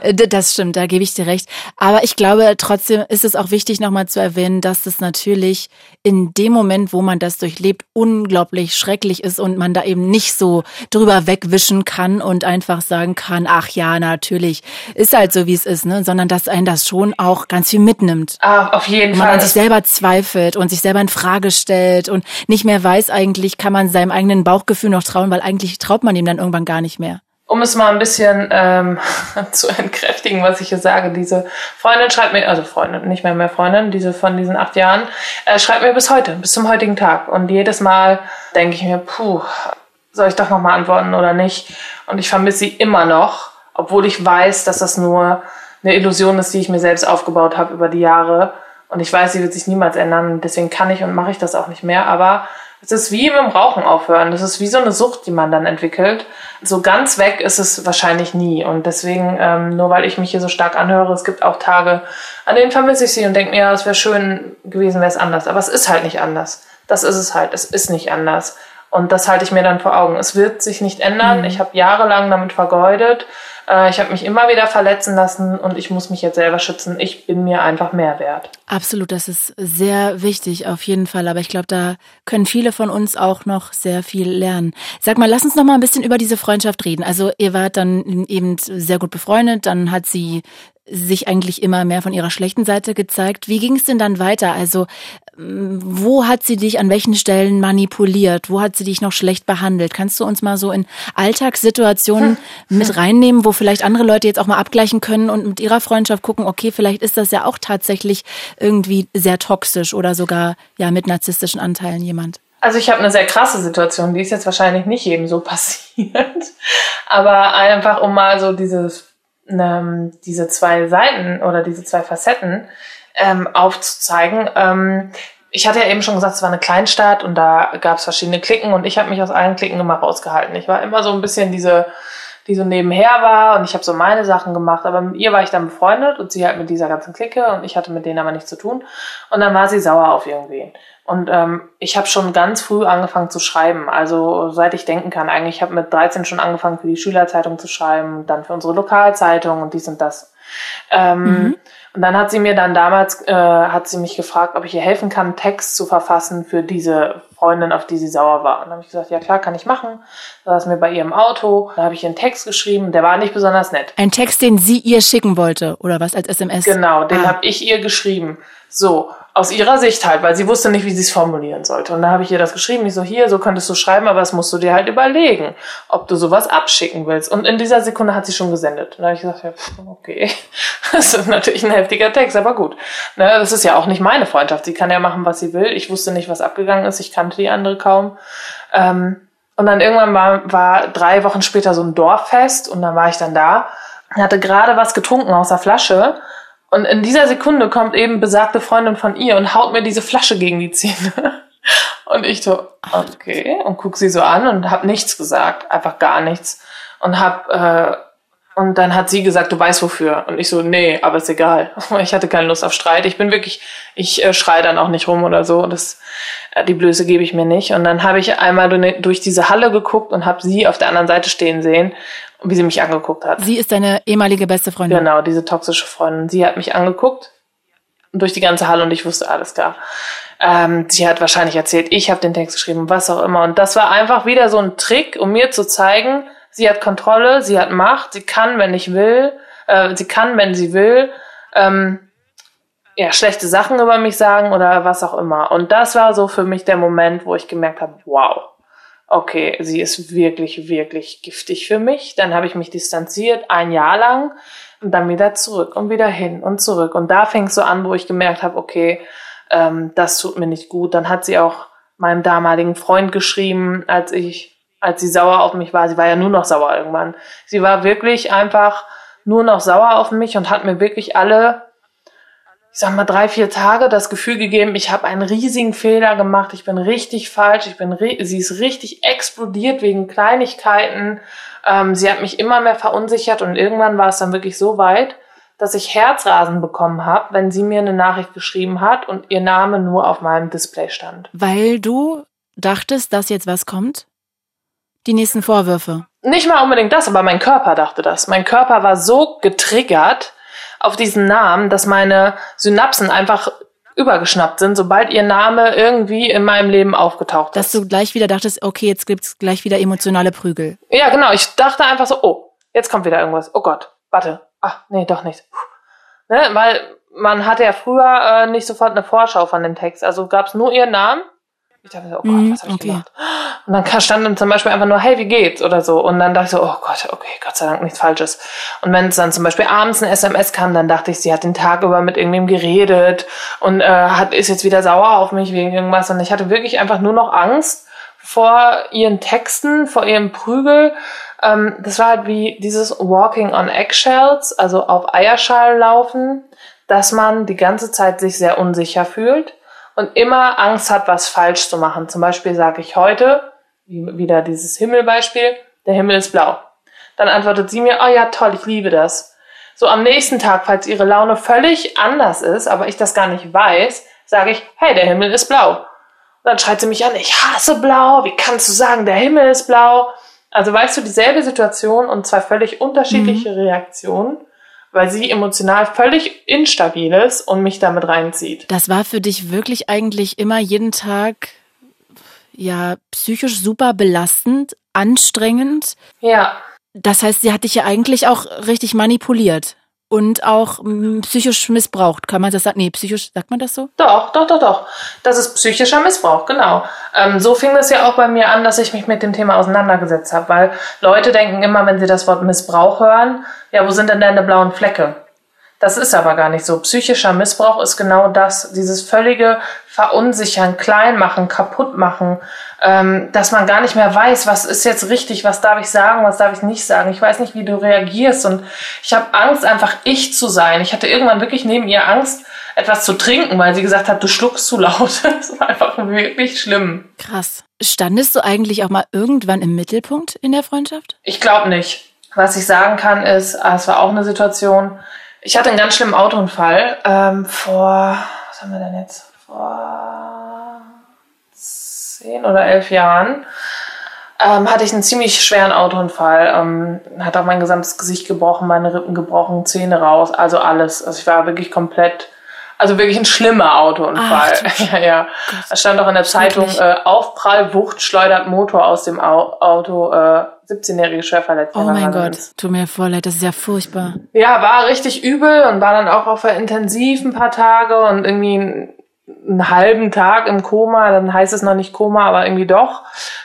Äh, das stimmt, da gebe ich dir recht. Aber ich glaube, trotzdem ist es auch wichtig, nochmal zu erwähnen, dass das natürlich in dem Moment, wo man das durchlebt, unglaublich schrecklich ist und man da eben nicht so drüber wegwischen kann und einfach sagen kann, ach ja, natürlich, ist halt so, wie es ist, ne? sondern dass einen das schon auch ganz viel mitnimmt. Ah, auf jeden und man Fall. Man an sich selber zweifelt und sich selber in Frage stellt und nicht mehr weiß eigentlich, kann man seinem eigenen Bauchgefühl noch trauen, weil eigentlich traut man ihm dann irgendwann gar nicht mehr. Um es mal ein bisschen ähm, <laughs> zu entkräftigen, was ich hier sage, diese Freundin schreibt mir, also Freundin, nicht mehr mehr Freundin, diese von diesen acht Jahren, äh, schreibt mir bis heute, bis zum heutigen Tag. Und jedes Mal denke ich mir, puh, soll ich doch nochmal antworten oder nicht? Und ich vermisse sie immer noch, obwohl ich weiß, dass das nur eine Illusion ist, die ich mir selbst aufgebaut habe über die Jahre. Und ich weiß, sie wird sich niemals ändern. Deswegen kann ich und mache ich das auch nicht mehr. Aber es ist wie mit dem Rauchen aufhören. Das ist wie so eine Sucht, die man dann entwickelt. So ganz weg ist es wahrscheinlich nie. Und deswegen, ähm, nur weil ich mich hier so stark anhöre, es gibt auch Tage, an denen vermisse ich sie und denke mir, ja, es wäre schön gewesen, wäre es anders. Aber es ist halt nicht anders. Das ist es halt. Es ist nicht anders. Und das halte ich mir dann vor Augen. Es wird sich nicht ändern. Mhm. Ich habe jahrelang damit vergeudet, Äh, ich habe mich immer wieder verletzen lassen und ich muss mich jetzt selber schützen. Ich bin mir einfach mehr wert. Absolut, das ist sehr wichtig auf jeden Fall. Aber ich glaube, da können viele von uns auch noch sehr viel lernen. Sag mal, lass uns noch mal ein bisschen über diese Freundschaft reden. Also ihr wart dann eben sehr gut befreundet, dann hat sie sich eigentlich immer mehr von ihrer schlechten Seite gezeigt. Wie ging es denn dann weiter? Also mm, wo hat sie dich an welchen Stellen manipuliert? Wo hat sie dich noch schlecht behandelt? Kannst du uns mal so in Alltagssituationen <laughs> mit reinnehmen, wo vielleicht andere Leute jetzt auch mal abgleichen können und mit ihrer Freundschaft gucken, okay, vielleicht ist das ja auch tatsächlich irgendwie sehr toxisch oder sogar ja mit narzisstischen Anteilen jemand? Also ich habe eine sehr krasse Situation, die ist jetzt wahrscheinlich nicht jedem so <laughs> passiert, aber einfach um mal so dieses ähm, diese zwei Seiten oder diese zwei Facetten ähm, aufzuzeigen. Ähm, ich hatte ja eben schon gesagt, es war eine Kleinstadt und da gab es verschiedene Klicken und ich habe mich aus allen Klicken immer rausgehalten. Ich war immer so ein bisschen diese, die so nebenher war und ich habe so meine Sachen gemacht, aber mit ihr war ich dann befreundet und sie halt mit dieser ganzen Clique und ich hatte mit denen aber nichts zu tun und dann war sie sauer auf irgendwen. Und ähm, ich habe schon ganz früh angefangen zu schreiben. Also seit ich denken kann. Eigentlich habe mit 13 schon angefangen für die Schülerzeitung zu schreiben, dann für unsere Lokalzeitung und dies und das. Ähm, mhm. Und dann hat sie mir dann damals, äh, hat sie mich gefragt, ob ich ihr helfen kann, Text zu verfassen für diese Freundin, auf die sie sauer war. Und dann habe ich gesagt, ja klar, kann ich machen. Da saß mir bei ihr im Auto, da habe ich einen Text geschrieben, der war nicht besonders nett. Ein Text, den sie ihr schicken wollte, oder was, als SMS? Genau, den ah. habe ich ihr geschrieben. So, aus ihrer Sicht halt, weil sie wusste nicht, wie sie es formulieren sollte. Und da habe ich ihr das geschrieben. Ich so, hier, so könntest du schreiben, aber das musst du dir halt überlegen, ob du sowas abschicken willst. Und in dieser Sekunde hat sie schon gesendet. Und da habe ich gesagt, ja, okay, <laughs> das ist natürlich ein heftiger Text, aber gut. Ne, das ist ja auch nicht meine Freundschaft. Sie kann ja machen, was sie will. Ich wusste nicht, was abgegangen ist. Ich kannte die andere kaum. Ähm, und dann irgendwann war, war drei Wochen später so ein Dorffest und dann war ich dann da hatte gerade was getrunken aus der Flasche und in dieser Sekunde kommt eben besagte Freundin von ihr und haut mir diese Flasche gegen die Zähne. <laughs> Und ich so, okay, und guck sie so an und hab nichts gesagt, einfach gar nichts. Und hab, äh, und dann hat sie gesagt, du weißt wofür. Und ich so, nee, aber ist egal. <laughs> Ich hatte keine Lust auf Streit. Ich bin wirklich, ich äh, schreie dann auch nicht rum oder so. Das, äh, die Blöße gebe ich mir nicht. Und dann habe ich einmal durch diese Halle geguckt und habe sie auf der anderen Seite stehen sehen wie sie mich angeguckt hat. Sie ist deine ehemalige beste Freundin. Genau, diese toxische Freundin. Sie hat mich angeguckt durch die ganze Halle und ich wusste alles klar. Ähm, sie hat wahrscheinlich erzählt, ich habe den Text geschrieben, was auch immer. Und das war einfach wieder so ein Trick, um mir zu zeigen, sie hat Kontrolle, sie hat Macht, sie kann, wenn ich will, äh, sie kann, wenn sie will, ähm, ja, schlechte Sachen über mich sagen oder was auch immer. Und das war so für mich der Moment, wo ich gemerkt habe, wow, okay, sie ist wirklich, wirklich giftig für mich. Dann habe ich mich distanziert, ein Jahr lang und dann wieder zurück und wieder hin und zurück. Und da fing es so an, wo ich gemerkt habe, okay, ähm, das tut mir nicht gut. Dann hat sie auch meinem damaligen Freund geschrieben, als ich, als sie sauer auf mich war. Sie war ja nur noch sauer irgendwann. Sie war wirklich einfach nur noch sauer auf mich und hat mir wirklich alle ich sag mal, drei, vier Tage das Gefühl gegeben, ich habe einen riesigen Fehler gemacht, ich bin richtig falsch, ich bin sie ist richtig explodiert wegen Kleinigkeiten. Ähm, sie hat mich immer mehr verunsichert und irgendwann war es dann wirklich so weit, dass ich Herzrasen bekommen habe, wenn sie mir eine Nachricht geschrieben hat und ihr Name nur auf meinem Display stand. Weil du dachtest, dass jetzt was kommt? Die nächsten Vorwürfe. Nicht mal unbedingt das, aber mein Körper dachte das. Mein Körper war so getriggert, auf diesen Namen, dass meine Synapsen einfach übergeschnappt sind, sobald ihr Name irgendwie in meinem Leben aufgetaucht ist. Dass du gleich wieder dachtest, okay, jetzt gibt's gleich wieder emotionale Prügel. Ja, genau. Ich dachte einfach so, oh, jetzt kommt wieder irgendwas. Oh Gott, warte. Ach, nee, doch nicht. Ne? Weil man hatte ja früher äh, nicht sofort eine Vorschau von dem Text. Also gab's nur ihren Namen ich dachte so, oh Gott, mhm, was habe ich okay. gemacht? Und dann stand dann zum Beispiel einfach nur, hey, wie geht's? Oder so. Und dann dachte ich so, oh Gott, okay, Gott sei Dank nichts Falsches. Und wenn es dann zum Beispiel abends ein SMS kam, dann dachte ich, sie hat den Tag über mit irgendwem geredet und äh, hat, ist jetzt wieder sauer auf mich wegen irgendwas. Und ich hatte wirklich einfach nur noch Angst vor ihren Texten, vor ihrem Prügel. Ähm, das war halt wie dieses Walking on Eggshells, also auf Eierschalen laufen, dass man die ganze Zeit sich sehr unsicher fühlt und immer Angst hat, was falsch zu machen. Zum Beispiel sage ich heute, wieder dieses Himmelbeispiel, der Himmel ist blau. Dann antwortet sie mir, oh ja, toll, ich liebe das. So am nächsten Tag, falls ihre Laune völlig anders ist, aber ich das gar nicht weiß, sage ich, hey, der Himmel ist blau. Und dann schreit sie mich an, ich hasse blau, wie kannst du sagen, der Himmel ist blau? Also weißt du, dieselbe Situation und zwei völlig unterschiedliche mhm. Reaktionen, weil sie emotional völlig instabil ist und mich damit reinzieht. Das war für dich wirklich eigentlich immer jeden Tag ja psychisch super belastend, anstrengend. Ja. Das heißt, sie hat dich ja eigentlich auch richtig manipuliert und auch mm, psychisch missbraucht. Kann man das sagen? Nee, psychisch, sagt man das so? Doch, doch, doch, doch. Das ist psychischer Missbrauch, genau. Ähm, so fing es ja auch bei mir an, dass ich mich mit dem Thema auseinandergesetzt habe, weil Leute denken immer, wenn sie das Wort Missbrauch hören, ja, wo sind denn deine blauen Flecke? Das ist aber gar nicht so. Psychischer Missbrauch ist genau das, dieses völlige Verunsichern, Kleinmachen, Kaputtmachen, ähm, dass man gar nicht mehr weiß, was ist jetzt richtig, was darf ich sagen, was darf ich nicht sagen. Ich weiß nicht, wie du reagierst und ich habe Angst, einfach ich zu sein. Ich hatte irgendwann wirklich neben ihr Angst, etwas zu trinken, weil sie gesagt hat, du schluckst zu laut. <laughs> Das war einfach wirklich schlimm. Krass. Standest du eigentlich auch mal irgendwann im Mittelpunkt in der Freundschaft? Ich glaube nicht. Was ich sagen kann, ist, ah, es war auch eine Situation, ich hatte einen ganz schlimmen Autounfall ähm, vor, was haben wir denn jetzt? Vor zehn oder elf Jahren ähm, hatte ich einen ziemlich schweren Autounfall. Ähm, hat auch mein gesamtes Gesicht gebrochen, meine Rippen gebrochen, Zähne raus, also alles. Also ich war wirklich komplett also wirklich ein schlimmer Autounfall. Ach, <laughs> ja, ja. Es stand auch in der Zeitung, äh, Aufprall, Wucht, schleudert Motor aus dem Auto, äh, 17-jährige schwer Oh mein Gott, tut mir voll leid, das ist ja furchtbar. Ja, war richtig übel und war dann auch auf der Intensiv ein paar Tage und irgendwie einen, einen halben Tag im Koma, dann heißt es noch nicht Koma, aber irgendwie doch.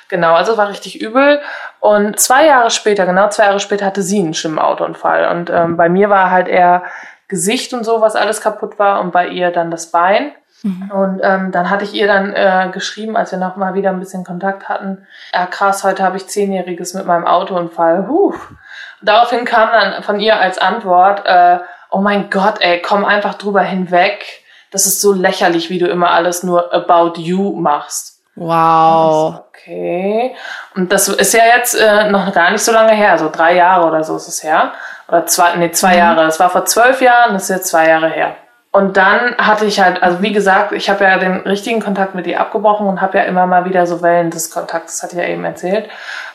Genau, also war richtig übel. Und zwei Jahre später, genau zwei Jahre später, hatte sie einen schlimmen Autounfall. Und ähm, bei mir war halt eher Gesicht und so, was alles kaputt war und bei ihr dann das Bein. Mhm. Und ähm, dann hatte ich ihr dann äh, geschrieben, als wir noch mal wieder ein bisschen Kontakt hatten, ja krass, heute habe ich Zehnjähriges mit meinem Autounfall. Huh. Daraufhin kam dann von ihr als Antwort, äh, oh mein Gott, ey, komm einfach drüber hinweg. Das ist so lächerlich, wie du immer alles nur about you machst. Wow. Okay. Und das ist ja jetzt äh, noch gar nicht so lange her, so drei Jahre oder so ist es her. Oder zwei, nee, zwei mhm. Jahre. Das war vor zwölf Jahren, das ist jetzt zwei Jahre her. Und dann hatte ich halt, also wie gesagt, ich habe ja den richtigen Kontakt mit ihr abgebrochen und habe ja immer mal wieder so Wellen des Kontakts, das hatte ich ja eben erzählt.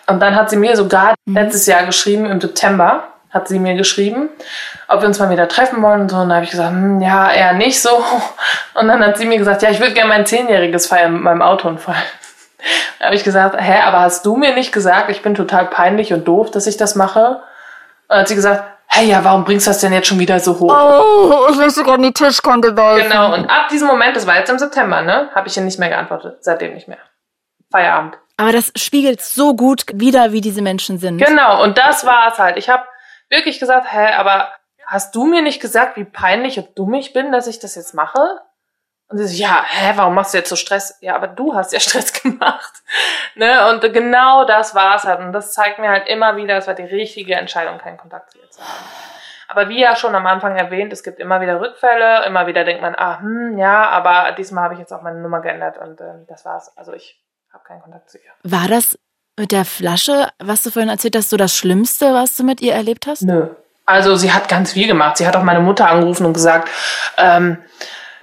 Und dann hat sie mir sogar mhm. letztes Jahr geschrieben, im September, hat sie mir geschrieben, ob wir uns mal wieder treffen wollen und so. Und da habe ich gesagt, hm, ja, eher nicht so. <laughs> Und dann hat sie mir gesagt, ja, ich würde gerne mein Zehnjähriges feiern mit meinem Autounfall. Da habe ich gesagt, hä, aber hast du mir nicht gesagt, ich bin total peinlich und doof, dass ich das mache? Und hat sie gesagt, hey, ja, warum bringst du das denn jetzt schon wieder so hoch? Oh, ich will sogar in die Tischkante laufen. Genau, und ab diesem Moment, das war jetzt im September, ne, habe ich ihr nicht mehr geantwortet. Seitdem nicht mehr. Feierabend. Aber das spiegelt so gut wieder, wie diese Menschen sind. Genau, und das war es halt. Ich habe wirklich gesagt, hä, aber hast du mir nicht gesagt, wie peinlich und dumm ich bin, dass ich das jetzt mache? Und sie so, ja, hä, warum machst du jetzt so Stress? Ja, aber du hast ja <laughs> Stress gemacht. ne? Und genau das war's halt. Und das zeigt mir halt immer wieder, es war die richtige Entscheidung, keinen Kontakt zu ihr zu haben. Aber wie ja schon am Anfang erwähnt, es gibt immer wieder Rückfälle, immer wieder denkt man, ah, hm, ja, aber diesmal habe ich jetzt auch meine Nummer geändert und äh, das war's. Also ich habe keinen Kontakt zu ihr. War das mit der Flasche, was du vorhin erzählt hast, so das Schlimmste, was du mit ihr erlebt hast? Nö. Also sie hat ganz viel gemacht. Sie hat auch meine Mutter angerufen und gesagt, ähm,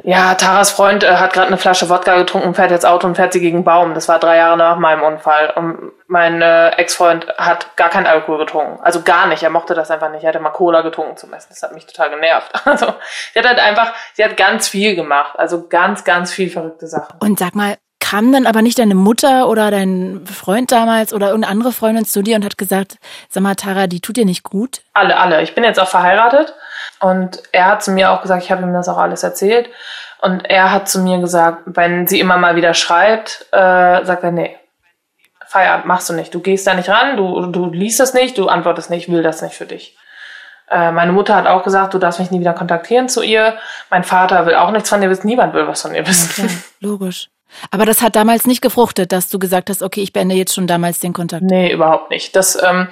ja, Taras Freund äh, hat gerade eine Flasche Wodka getrunken, fährt jetzt Auto und fährt sie gegen einen Baum. Das war drei Jahre nach meinem Unfall. Und mein äh, Ex-Freund hat gar keinen Alkohol getrunken. Also gar nicht. Er mochte das einfach nicht. Er hatte mal Cola getrunken zum Essen. Das hat mich total genervt. <laughs> Also, sie hat halt einfach, sie hat ganz viel gemacht. Also ganz, ganz viel verrückte Sachen. Und sag mal, kam dann aber nicht deine Mutter oder dein Freund damals oder irgendeine andere Freundin zu dir und hat gesagt, sag mal, Tara, die tut dir nicht gut? Alle, alle. Ich bin jetzt auch verheiratet und er hat zu mir auch gesagt, ich habe ihm das auch alles erzählt. Und er hat zu mir gesagt, wenn sie immer mal wieder schreibt, äh, sagt er, nee, Feierabend machst du nicht. Du gehst da nicht ran, du, du liest das nicht, du antwortest nicht, will das nicht für dich. Äh, meine Mutter hat auch gesagt, du darfst mich nie wieder kontaktieren zu ihr. Mein Vater will auch nichts von dir wissen, niemand will was von ihr wissen. Ja, <laughs> logisch. Aber das hat damals nicht gefruchtet, dass du gesagt hast, okay, ich beende jetzt schon damals den Kontakt. Nee, überhaupt nicht. Das ähm,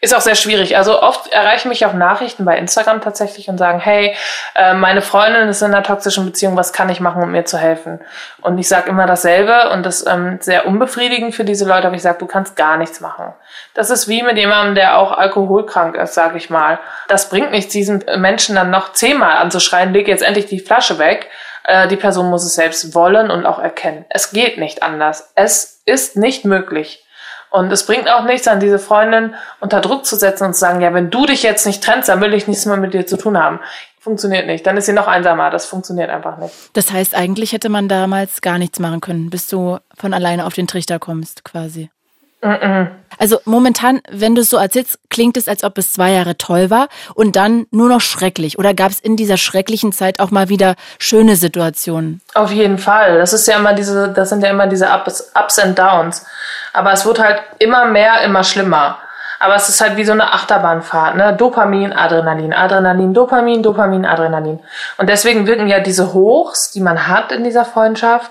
ist auch sehr schwierig. Also oft erreichen mich auch Nachrichten bei Instagram tatsächlich und sagen, hey, äh, meine Freundin ist in einer toxischen Beziehung, was kann ich machen, um mir zu helfen? Und ich sage immer dasselbe und das ähm, sehr unbefriedigend für diese Leute, aber ich sage, du kannst gar nichts machen. Das ist wie mit jemandem, der auch alkoholkrank ist, sage ich mal. Das bringt nichts, diesen Menschen dann noch zehnmal anzuschreien, leg jetzt endlich die Flasche weg äh, die Person muss es selbst wollen und auch erkennen. Es geht nicht anders. Es ist nicht möglich. Und es bringt auch nichts, an diese Freundin unter Druck zu setzen und zu sagen, ja, wenn du dich jetzt nicht trennst, dann will ich nichts mehr mit dir zu tun haben. Funktioniert nicht. Dann ist sie noch einsamer. Das funktioniert einfach nicht. Das heißt, eigentlich hätte man damals gar nichts machen können, bis du von alleine auf den Trichter kommst, quasi. Also momentan, wenn du es so erzählst, klingt es, als ob es zwei Jahre toll war und dann nur noch schrecklich. Oder gab es in dieser schrecklichen Zeit auch mal wieder schöne Situationen? Auf jeden Fall. Das ist ja immer diese, das sind ja immer diese Ups, Ups and Downs. Aber es wird halt immer mehr, immer schlimmer. Aber es ist halt wie so eine Achterbahnfahrt, ne? Dopamin, Adrenalin, Adrenalin, Dopamin, Dopamin, Adrenalin. Und deswegen wirken ja diese Hochs, die man hat in dieser Freundschaft,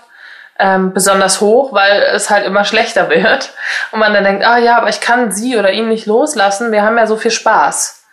ähm, besonders hoch, weil es halt immer schlechter wird. Und man dann denkt, ah ja, aber ich kann sie oder ihn nicht loslassen, wir haben ja so viel Spaß.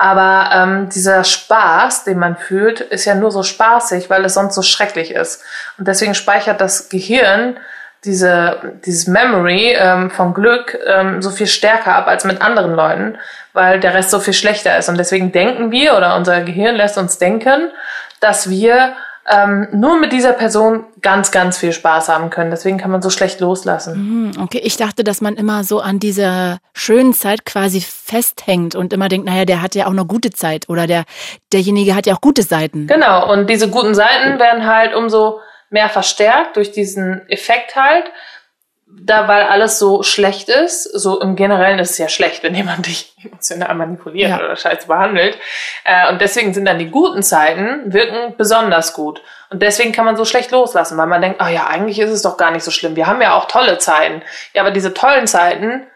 Aber ähm, dieser Spaß, den man fühlt, ist ja nur so spaßig, weil es sonst so schrecklich ist. Und deswegen speichert das Gehirn diese, dieses Memory ähm, vom Glück ähm, so viel stärker ab als mit anderen Leuten, weil der Rest so viel schlechter ist. Und deswegen denken wir oder unser Gehirn lässt uns denken, dass wir ähm, nur mit dieser Person ganz, ganz viel Spaß haben können. Deswegen kann man so schlecht loslassen. Mhm, okay, ich dachte, dass man immer so an dieser schönen Zeit quasi festhängt und immer denkt, naja, der hat ja auch eine gute Zeit oder der, derjenige hat ja auch gute Seiten. Genau, und diese guten Seiten werden halt umso mehr verstärkt durch diesen Effekt halt da weil alles so schlecht ist, so im Generellen ist es ja schlecht, wenn jemand dich <laughs> emotional manipuliert ja. oder scheiße behandelt. Äh, und deswegen sind dann die guten Zeiten wirken besonders gut. Und deswegen kann man so schlecht loslassen, weil man denkt, oh ja, eigentlich ist es doch gar nicht so schlimm. Wir haben ja auch tolle Zeiten. Ja, aber diese tollen Zeiten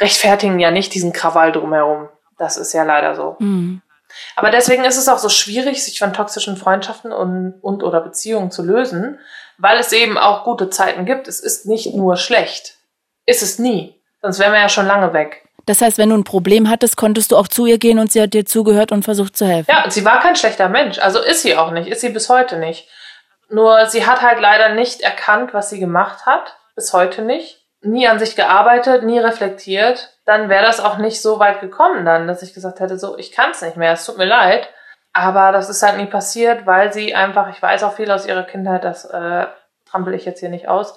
rechtfertigen ja nicht diesen Krawall drumherum. Das ist ja leider so. Mhm. Aber deswegen ist es auch so schwierig, sich von toxischen Freundschaften und, und oder Beziehungen zu lösen, weil es eben auch gute Zeiten gibt. Es ist nicht nur schlecht. Ist es nie. Sonst wären wir ja schon lange weg. Das heißt, wenn du ein Problem hattest, konntest du auch zu ihr gehen und sie hat dir zugehört und versucht zu helfen. Ja, sie war kein schlechter Mensch. Also ist sie auch nicht. Ist sie bis heute nicht. Nur sie hat halt leider nicht erkannt, was sie gemacht hat. Bis heute nicht. Nie an sich gearbeitet, nie reflektiert. Dann wäre das auch nicht so weit gekommen dann, dass ich gesagt hätte, so, ich kann es nicht mehr, es tut mir leid. Aber das ist halt nie passiert, weil sie einfach, ich weiß auch viel aus ihrer Kindheit, das äh, trampel ich jetzt hier nicht aus.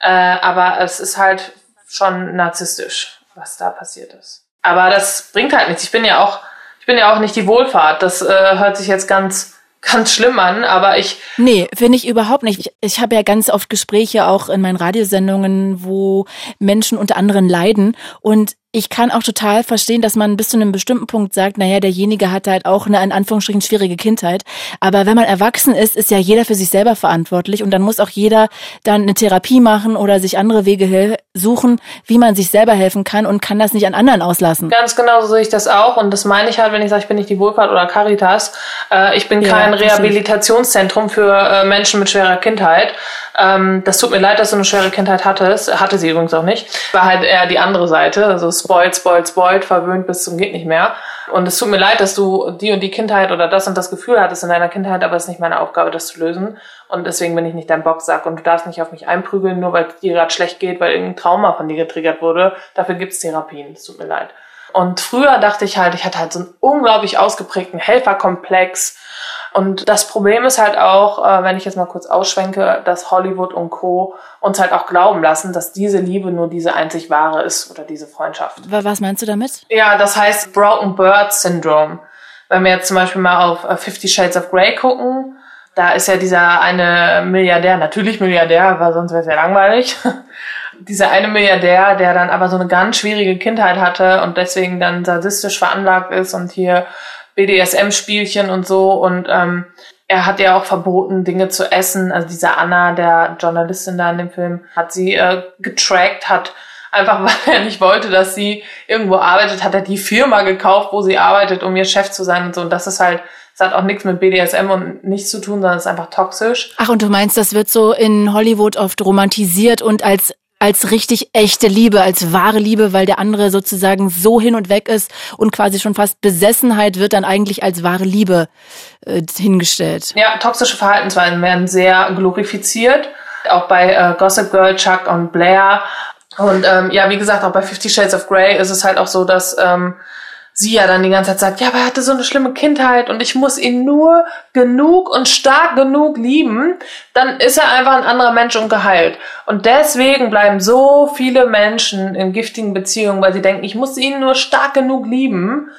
Äh, aber es ist halt schon narzisstisch, was da passiert ist. Aber das bringt halt nichts. Ich bin ja auch, ich bin ja auch nicht die Wohlfahrt. Das äh, hört sich jetzt ganz <laughs> ganz schlimm an, aber ich. Nee, finde ich überhaupt nicht. Ich, ich habe ja ganz oft Gespräche auch in meinen Radiosendungen, wo Menschen unter anderem leiden. Und ich kann auch total verstehen, dass man bis zu einem bestimmten Punkt sagt, naja, derjenige hat halt auch eine in Anführungsstrichen schwierige Kindheit. Aber wenn man erwachsen ist, ist ja jeder für sich selber verantwortlich und dann muss auch jeder dann eine Therapie machen oder sich andere Wege suchen, wie man sich selber helfen kann und kann das nicht an anderen auslassen. Ganz genau so sehe ich das auch und das meine ich halt, wenn ich sage, ich bin nicht die Wohlfahrt oder Caritas. Äh, ich bin kein ja, Rehabilitationszentrum für äh, Menschen mit schwerer Kindheit. Ähm, das tut mir leid, dass du eine schwere Kindheit hattest. Hatte sie übrigens auch nicht. War halt eher die andere Seite. Also spoilt, spoilt, spoilt, verwöhnt bis zum geht nicht mehr. Und es tut mir leid, dass du die und die Kindheit oder das und das Gefühl hattest in deiner Kindheit, aber es ist nicht meine Aufgabe, das zu lösen. Und deswegen bin ich nicht dein Boxsack und du darfst nicht auf mich einprügeln, nur weil es dir gerade schlecht geht, weil irgendein Trauma von dir getriggert wurde. Dafür gibt's Therapien. Es tut mir leid. Und früher dachte ich halt, ich hatte halt so einen unglaublich ausgeprägten Helferkomplex und das Problem ist halt auch, äh, wenn ich jetzt mal kurz ausschwenke, dass Hollywood und Co. uns halt auch glauben lassen, dass diese Liebe nur diese einzig wahre ist oder diese Freundschaft. Was meinst du damit? Ja, das heißt Broken Bird Syndrome. Wenn wir jetzt zum Beispiel mal auf äh, Fifty Shades of Grey gucken, da ist ja dieser eine Milliardär, natürlich Milliardär, weil sonst wäre es ja langweilig. <laughs> dieser eine Milliardär, der dann aber so eine ganz schwierige Kindheit hatte und deswegen dann sadistisch veranlagt ist und hier BDSM-Spielchen und so. Und ähm, er hat ja auch verboten, Dinge zu essen. Also diese Anna, der Journalistin da in dem Film, hat sie äh, getrackt, hat einfach, <laughs> weil er nicht wollte, dass sie irgendwo arbeitet, hat er die Firma gekauft, wo sie arbeitet, um ihr Chef zu sein und so. Und das ist halt, das hat auch nichts mit BDSM und nichts zu tun, sondern ist einfach toxisch. Ach, und du meinst, das wird so in Hollywood oft romantisiert und als als richtig echte Liebe, als wahre Liebe, weil der andere sozusagen so hin und weg ist und quasi schon fast Besessenheit wird dann eigentlich als wahre Liebe äh, hingestellt. Ja, toxische Verhaltensweisen werden sehr glorifiziert. Auch bei äh, Gossip Girl, Chuck und Blair. Und ähm, ja, wie gesagt, auch bei Fifty Shades of Grey ist es halt auch so, dass ähm, sie ja dann die ganze Zeit sagt, ja, aber er hatte so eine schlimme Kindheit und ich muss ihn nur genug und stark genug lieben, dann ist er einfach ein anderer Mensch und geheilt. Und deswegen bleiben so viele Menschen in giftigen Beziehungen, weil sie denken, ich muss ihn nur stark genug lieben,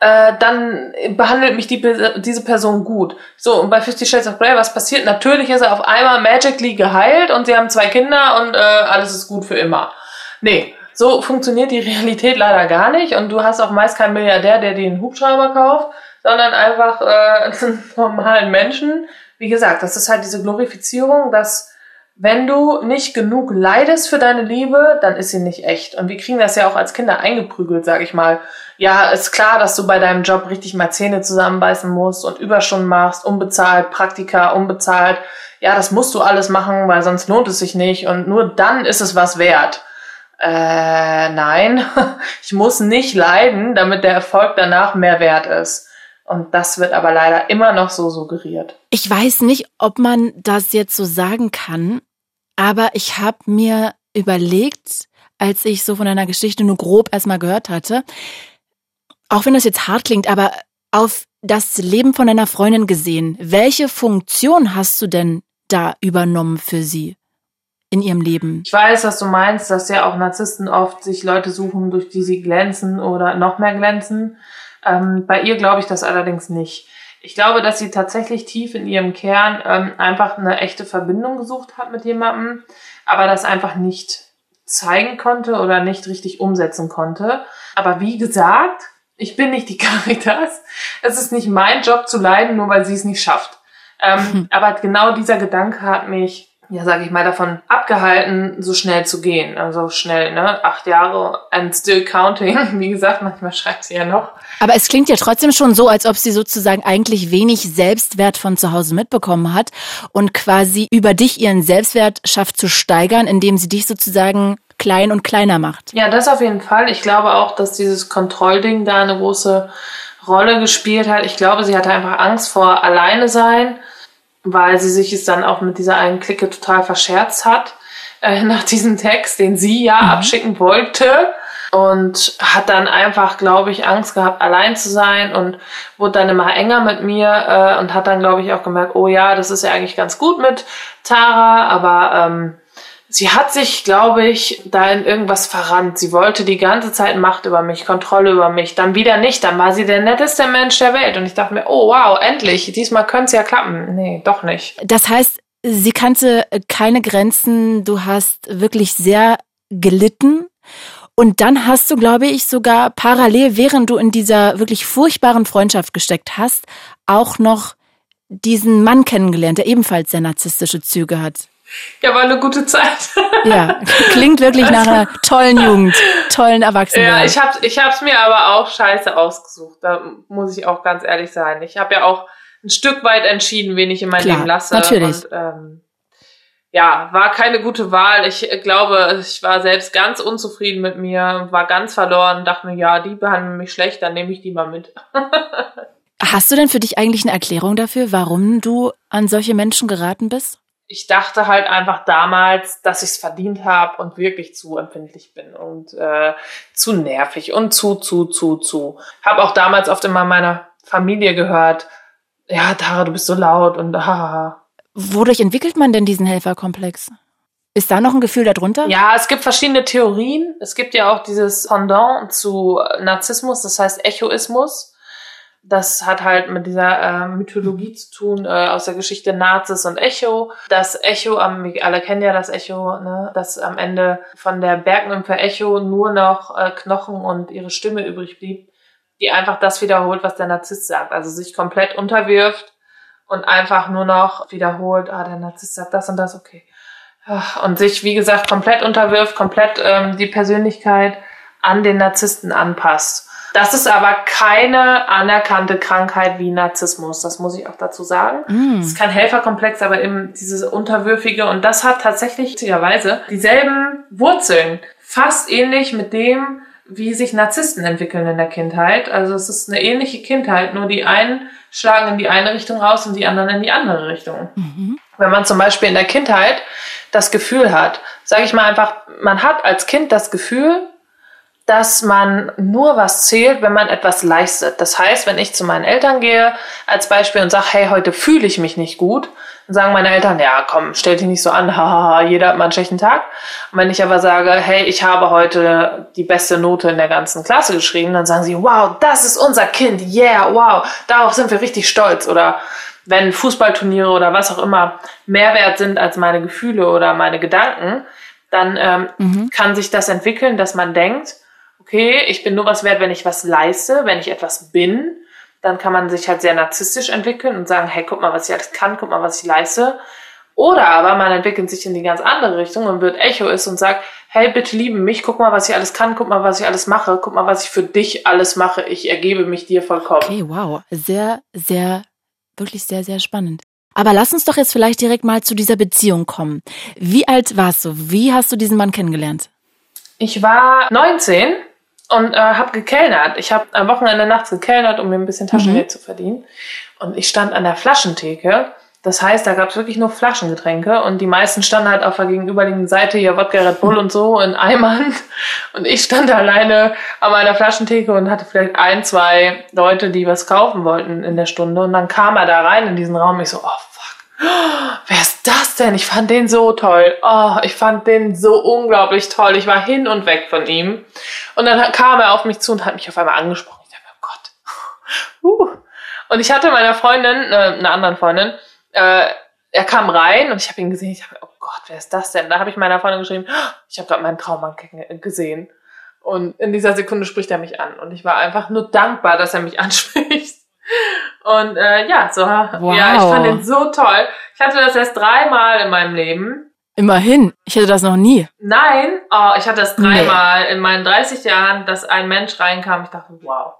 äh, dann behandelt mich die, diese Person gut. So, und bei Fifty Shades of Grey, was passiert? Natürlich ist er auf einmal magically geheilt und sie haben zwei Kinder und äh, alles ist gut für immer. Nee, so funktioniert die Realität leider gar nicht und du hast auch meist keinen Milliardär, der dir einen Hubschrauber kauft, sondern einfach äh, <laughs> einen normalen Menschen. Wie gesagt, das ist halt diese Glorifizierung, dass wenn du nicht genug leidest für deine Liebe, dann ist sie nicht echt. Und wir kriegen das ja auch als Kinder eingeprügelt, sag ich mal. Ja, ist klar, dass du bei deinem Job richtig mal Zähne zusammenbeißen musst und Überstunden machst, unbezahlt, Praktika, unbezahlt. Ja, das musst du alles machen, weil sonst lohnt es sich nicht. Und nur dann ist es was wert äh, nein, <laughs> ich muss nicht leiden, damit der Erfolg danach mehr wert ist. Und das wird aber leider immer noch so suggeriert. Ich weiß nicht, ob man das jetzt so sagen kann, aber ich habe mir überlegt, als ich so von einer Geschichte nur grob erstmal gehört hatte, auch wenn das jetzt hart klingt, aber auf das Leben von einer Freundin gesehen, welche Funktion hast du denn da übernommen für sie? In ihrem Leben. Ich weiß, was du meinst, dass ja auch Narzissten oft sich Leute suchen, durch die sie glänzen oder noch mehr glänzen. Ähm, bei ihr glaube ich das allerdings nicht. Ich glaube, dass sie tatsächlich tief in ihrem Kern ähm, einfach eine echte Verbindung gesucht hat mit jemandem, aber das einfach nicht zeigen konnte oder nicht richtig umsetzen konnte. Aber wie gesagt, ich bin nicht die <laughs> Caritas. Es ist nicht mein Job zu leiden, nur weil sie es nicht schafft. Ähm, <laughs> aber genau dieser Gedanke hat mich ja, sage ich mal, davon abgehalten, so schnell zu gehen. Also schnell, ne? Acht Jahre and still counting. <laughs> Wie gesagt, manchmal schreibt sie ja noch. Aber es klingt ja trotzdem schon so, als ob sie sozusagen eigentlich wenig Selbstwert von zu Hause mitbekommen hat und quasi über dich ihren Selbstwert schafft zu steigern, indem sie dich sozusagen klein und kleiner macht. Ja, das auf jeden Fall. Ich glaube auch, dass dieses Kontrollding da eine große Rolle gespielt hat. Ich glaube, sie hatte einfach Angst vor alleine sein weil sie sich es dann auch mit dieser einen Clique total verscherzt hat äh, <laughs> nach diesem Text, den sie ja mhm. abschicken wollte und hat dann einfach, glaube ich, Angst gehabt, allein zu sein und wurde dann immer enger mit mir äh, und hat dann, glaube ich, auch gemerkt, oh ja, das ist ja eigentlich ganz gut mit Tara, aber ähm, sie hat sich, glaube ich, da in irgendwas verrannt. Sie wollte die ganze Zeit Macht über mich, Kontrolle über mich. Dann wieder nicht. Dann war sie der netteste Mensch der Welt. Und ich dachte mir, oh wow, endlich. Diesmal könnte es ja klappen. Nee, doch nicht. Das heißt, sie kannte keine Grenzen. Du hast wirklich sehr gelitten. Und dann hast du, glaube ich, sogar parallel, während du in dieser wirklich furchtbaren Freundschaft gesteckt hast, auch noch diesen Mann kennengelernt, der ebenfalls sehr narzisstische Züge hat. Ja, war eine gute Zeit. <laughs> Ja, klingt wirklich nach einer tollen Jugend, tollen Erwachsenen. Ja, ich habe ich hab's mir aber auch scheiße ausgesucht. Da muss ich auch ganz ehrlich sein. Ich habe ja auch ein Stück weit entschieden, wen ich in mein Klar, Leben lasse. Natürlich. Und, ähm, ja, war keine gute Wahl. Ich glaube, ich war selbst ganz unzufrieden mit mir, war ganz verloren, dachte mir, ja, die behandeln mich schlecht, dann nehme ich die mal mit. <laughs> Hast du denn für dich eigentlich eine Erklärung dafür, warum du an solche Menschen geraten bist? Ich dachte halt einfach damals, dass ich es verdient habe und wirklich zu empfindlich bin und äh, zu nervig und zu, zu, zu, zu. Habe auch damals oft immer meiner Familie gehört, ja, Tara, du bist so laut und haha. Wodurch entwickelt man denn diesen Helferkomplex? Ist da noch ein Gefühl darunter? Ja, es gibt verschiedene Theorien. Es gibt ja auch dieses Pendant zu Narzissmus, das heißt Echoismus das hat halt mit dieser äh, Mythologie zu tun, äh, aus der Geschichte Nazis und Echo. Das Echo, am, alle kennen ja das Echo, ne, dass am Ende von der Bergnymphe Echo nur noch äh, Knochen und ihre Stimme übrig blieb, die einfach das wiederholt, was der Narzisst sagt. Also sich komplett unterwirft und einfach nur noch wiederholt, ah, der Narzisst sagt das und das, okay. Und sich, wie gesagt, komplett unterwirft, komplett ähm, die Persönlichkeit an den Narzissten anpasst. Das ist aber keine anerkannte Krankheit wie Narzissmus. Das muss ich auch dazu sagen. Mm. Es ist kein Helferkomplex, aber eben dieses Unterwürfige. Und das hat tatsächlich, witzigerweise, dieselben Wurzeln. Fast ähnlich mit dem, wie sich Narzissten entwickeln in der Kindheit. Also es ist eine ähnliche Kindheit, nur die einen schlagen in die eine Richtung raus und die anderen in die andere Richtung. Mhm. Wenn man zum Beispiel in der Kindheit das Gefühl hat, sage ich mal einfach, man hat als Kind das Gefühl, dass man nur was zählt, wenn man etwas leistet. Das heißt, wenn ich zu meinen Eltern gehe als Beispiel und sage, hey, heute fühle ich mich nicht gut, dann sagen meine Eltern, ja, komm, stell dich nicht so an, <laughs> hahaha, jeder hat mal einen schlechten Tag. Und wenn ich aber sage, hey, ich habe heute die beste Note in der ganzen Klasse geschrieben, dann sagen sie, wow, das ist unser Kind, yeah, wow, darauf sind wir richtig stolz. Oder wenn Fußballturniere oder was auch immer mehr wert sind als meine Gefühle oder meine Gedanken, dann ähm, mhm. kann sich das entwickeln, dass man denkt, okay, ich bin nur was wert, wenn ich was leiste, wenn ich etwas bin. Dann kann man sich halt sehr narzisstisch entwickeln und sagen, hey, guck mal, was ich alles kann, guck mal, was ich leiste. Oder aber man entwickelt sich in die ganz andere Richtung und wird Echo ist und sagt, hey, bitte liebe mich, guck mal, was ich alles kann, guck mal, was ich alles mache, guck mal, was ich für dich alles mache, ich ergebe mich dir vollkommen. Okay, wow. Sehr, sehr, wirklich sehr, sehr spannend. Aber lass uns doch jetzt vielleicht direkt mal zu dieser Beziehung kommen. Wie alt warst du? Wie hast du diesen Mann kennengelernt? Ich war 19 und äh, habe gekellnert. Ich habe am Wochenende nachts gekellnert, um mir ein bisschen Taschengeld mhm. zu verdienen. Und ich stand an der Flaschentheke. Das heißt, da gab es wirklich nur Flaschengetränke und die meisten standen halt auf der gegenüberliegenden Seite, hier Wodka Red Bull und so in Eimern. <laughs> Und ich stand alleine an meiner Flaschentheke und hatte vielleicht ein, zwei Leute, die was kaufen wollten in der Stunde. Und dann kam er da rein in diesen Raum. Ich so, oh wer ist das denn? Ich fand den so toll. Oh, ich fand den so unglaublich toll. Ich war hin und weg von ihm. Und dann kam er auf mich zu und hat mich auf einmal angesprochen. Ich dachte, oh Gott. <laughs> Uh. Und ich hatte meiner Freundin, äh, einer anderen Freundin, äh, er kam rein und ich habe ihn gesehen. Ich dachte, oh Gott, wer ist das denn? Da habe ich meiner Freundin geschrieben, <gasps> ich habe gerade meinen Traummann gesehen. Und in dieser Sekunde spricht er mich an. Und ich war einfach nur dankbar, dass er mich <laughs> anspricht. Und äh, ja, so, wow. ja, ich fand den so toll. Ich hatte das erst dreimal in meinem Leben. Immerhin, ich hätte das noch nie. Nein, oh, ich hatte das dreimal nee. in meinen 30 Jahren, dass ein Mensch reinkam. Ich dachte, wow.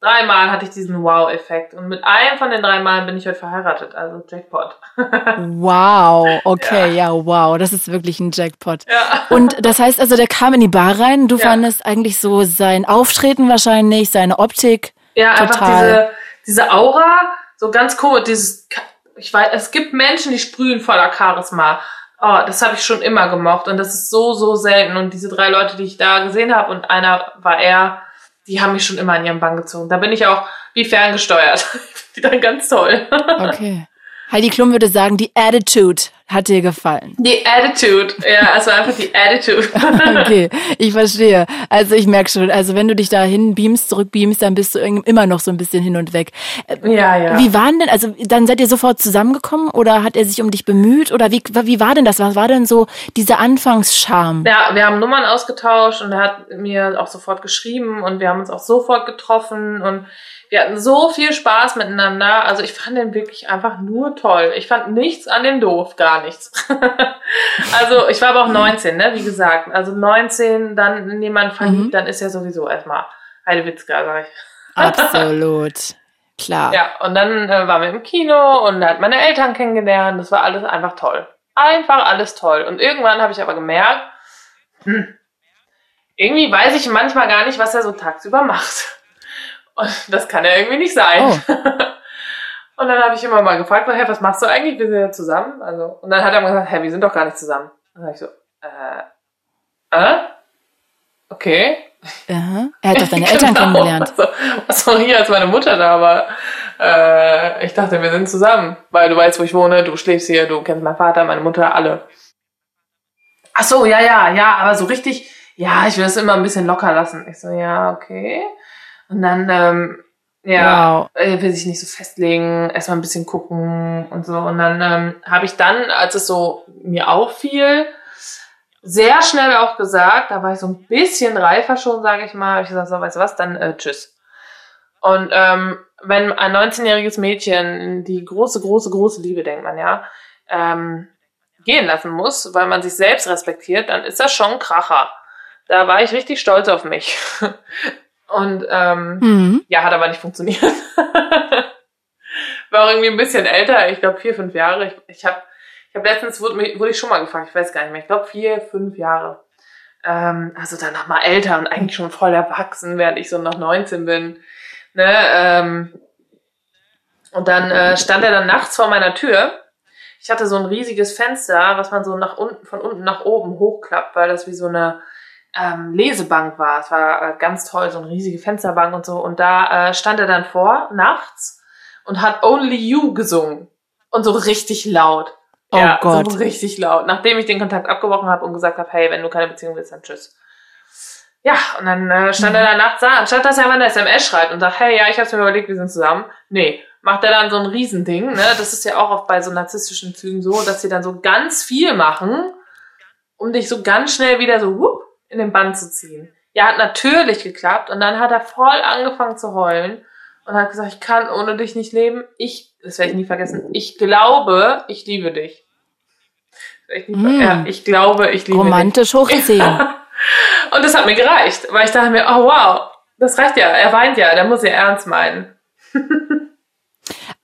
Dreimal hatte ich diesen Wow-Effekt. Und mit einem von den drei Malen bin ich heute verheiratet. Also Jackpot. <laughs> wow, okay, ja. ja. wow. Das ist wirklich ein Jackpot. Ja. Und das heißt also, der kam in die Bar rein. Du ja. fandest eigentlich so sein Auftreten wahrscheinlich, seine Optik. Ja, total. einfach diese, diese Aura, so ganz komisch, dieses, ich weiß, es gibt Menschen, die sprühen voller Charisma. Oh, das habe ich schon immer gemocht und das ist so, so selten. Und diese drei Leute, die ich da gesehen habe und einer war er, die haben mich schon immer in ihren Bann gezogen. Da bin ich auch wie ferngesteuert. <laughs> die dann ganz toll. okay. Heidi Klum würde sagen, die Attitude hat dir gefallen. Die Attitude, ja, also einfach die Attitude. <laughs> okay, ich verstehe. Also ich merke schon, also wenn du dich dahin beamst, zurückbeamst, dann bist du immer noch so ein bisschen hin und weg. Ja, ja. Wie waren denn, also dann seid ihr sofort zusammengekommen oder hat er sich um dich bemüht oder wie, wie war denn das? Was war denn so dieser Anfangscharme? Ja, wir haben Nummern ausgetauscht und er hat mir auch sofort geschrieben und wir haben uns auch sofort getroffen und wir hatten so viel Spaß miteinander. Also ich fand den wirklich einfach nur toll. Ich fand nichts an dem doof, gar nichts. <laughs> also ich war aber auch 19, ne, wie gesagt. Also 19, dann in jemanden verliebt, mhm. dann ist ja sowieso erstmal Heidewitzka, sag ich. <laughs> Absolut. Klar. Ja, und dann äh, waren wir im Kino und er hat meine Eltern kennengelernt. Das war alles einfach toll. Einfach alles toll. Und irgendwann habe ich aber gemerkt, hm, irgendwie weiß ich manchmal gar nicht, was er so tagsüber macht. Und das kann ja irgendwie nicht sein. Oh. <laughs> Und dann habe ich immer mal gefragt, hey, was machst du eigentlich? Wir sind ja zusammen. Also, und dann hat er mal gesagt, hey, wir sind doch gar nicht zusammen. Und dann habe ich so, äh, äh? Okay. Aha. Er hat doch deine <laughs> Eltern genau. kennengelernt. Also, was war hier als meine Mutter da, aber äh, ich dachte, wir sind zusammen, weil du weißt, wo ich wohne, du schläfst hier, du kennst meinen Vater, meine Mutter, alle. Ach so, ja, ja, ja, aber so richtig, ja, ich will es immer ein bisschen locker lassen. Ich so, ja, okay. Und dann, ähm, ja, wow. er will sich nicht so festlegen, erstmal ein bisschen gucken und so. Und dann ähm, habe ich dann, als es so mir auffiel, sehr schnell auch gesagt, da war ich so ein bisschen reifer schon, sage ich mal, ich gesagt, so, weißt du was, dann äh, tschüss. Und ähm, wenn ein 19-jähriges Mädchen die große, große, große Liebe, denkt man ja, ähm, gehen lassen muss, weil man sich selbst respektiert, dann ist das schon ein Kracher. Da war ich richtig stolz auf mich. <laughs> Und ähm, mhm. ja, hat aber nicht funktioniert. <laughs> War auch irgendwie ein bisschen älter, ich glaube vier, fünf Jahre. Ich, ich habe ich hab letztens, wurde, wurde ich schon mal gefragt, ich weiß gar nicht mehr, ich glaube vier, fünf Jahre. Ähm, also dann noch mal älter und eigentlich schon voll erwachsen, während ich so noch 19 bin. Ne, ähm, und dann äh, stand er dann nachts vor meiner Tür. Ich hatte so ein riesiges Fenster, was man so nach unten, von unten nach oben hochklappt, weil das wie so eine ähm, Lesebank war. Es war äh, ganz toll, so eine riesige Fensterbank und so. Und da äh, stand er dann vor, nachts, und hat Only You gesungen. Und so richtig laut. Oh ja, Gott. So richtig laut. Nachdem ich den Kontakt abgebrochen habe und gesagt habe, hey, wenn du keine Beziehung willst, dann tschüss. Ja, und dann äh, stand mhm. er da nachts da, anstatt dass er mal eine SMS schreibt und sagt, hey, ja, ich hab's mir überlegt, wir sind zusammen. Nee, macht er dann so ein Riesending, ne? Das ist ja auch oft bei so narzisstischen Zügen so, dass sie dann so ganz viel machen, um dich so ganz schnell wieder so whoop, in den Bann zu ziehen. Ja, hat natürlich geklappt und dann hat er voll angefangen zu heulen und hat gesagt, ich kann ohne dich nicht leben. Ich, das werde ich nie vergessen, ich glaube, ich liebe dich. Ich, mm. ja, ich glaube, ich liebe Romantisch dich. Romantisch hochgesehen. <laughs> und das hat mir gereicht, weil ich dachte mir, oh wow, das reicht ja, er weint ja, der muss ja ernst meinen. <laughs>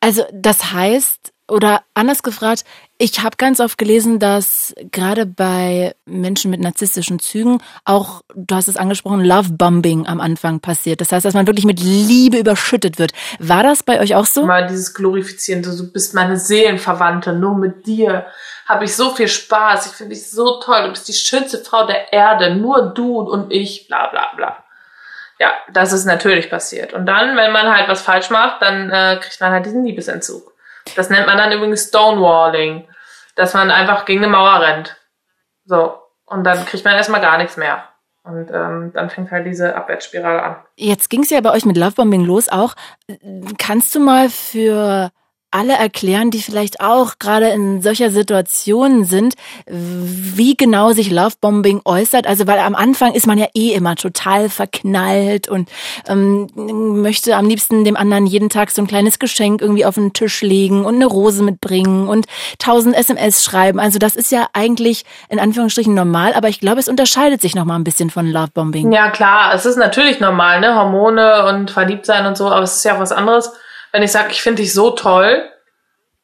also das heißt, oder anders gefragt, ich habe ganz oft gelesen, dass gerade bei Menschen mit narzisstischen Zügen auch, du hast es angesprochen, Love-Bombing am Anfang passiert. Das heißt, dass man wirklich mit Liebe überschüttet wird. War das bei euch auch so? Mal dieses Glorifizierende, du bist meine Seelenverwandte, nur mit dir habe ich so viel Spaß, ich finde dich so toll, du bist die schönste Frau der Erde, nur du und ich, bla bla bla. Ja, das ist natürlich passiert. Und dann, wenn man halt was falsch macht, dann äh, kriegt man halt diesen Liebesentzug. Das nennt man dann übrigens Stonewalling, dass man einfach gegen eine Mauer rennt. So. Und dann kriegt man erstmal gar nichts mehr. Und ähm, dann fängt halt diese Abwärtsspirale an. Jetzt ging es ja bei euch mit Lovebombing los auch. Kannst du mal für alle erklären, die vielleicht auch gerade in solcher Situationen sind, wie genau sich Lovebombing äußert. Also weil am Anfang ist man ja eh immer total verknallt und ähm, möchte am liebsten dem anderen jeden Tag so ein kleines Geschenk irgendwie auf den Tisch legen und eine Rose mitbringen und tausend SMS schreiben. Also das ist ja eigentlich in Anführungsstrichen normal, aber ich glaube, es unterscheidet sich noch mal ein bisschen von Lovebombing. Ja klar, es ist natürlich normal, ne, Hormone und verliebt sein und so, aber es ist ja was anderes wenn ich sage, ich finde dich so toll,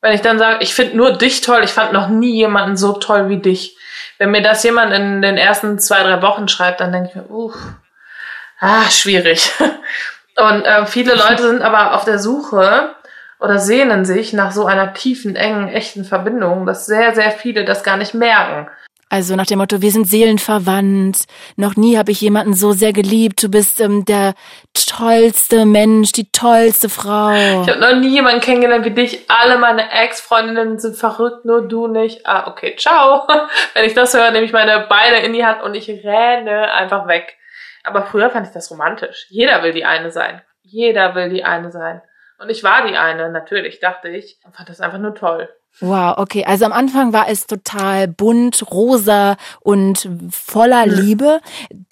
wenn ich dann sage, ich finde nur dich toll, ich fand noch nie jemanden so toll wie dich. Wenn mir das jemand in den ersten zwei, drei Wochen schreibt, dann denke ich mir, uff, ah, schwierig. <laughs> Und äh, viele Leute sind aber auf der Suche oder sehnen sich nach so einer tiefen, engen, echten Verbindung, dass sehr, sehr viele das gar nicht merken. Also nach dem Motto, wir sind seelenverwandt. Noch nie habe ich jemanden so sehr geliebt. Du bist ähm, der tollste Mensch, die tollste Frau. Ich habe noch nie jemanden kennengelernt wie dich. Alle meine Ex-Freundinnen sind verrückt, nur du nicht. Ah, okay, ciao. <laughs> Wenn ich das höre, nehme ich meine Beine in die Hand und ich renne einfach weg. Aber früher fand ich das romantisch. Jeder will die eine sein. Jeder will die eine sein. Und ich war die eine, natürlich, dachte ich. Und fand das einfach nur toll. Wow, okay. Also am Anfang war es total bunt, rosa und voller mhm. Liebe.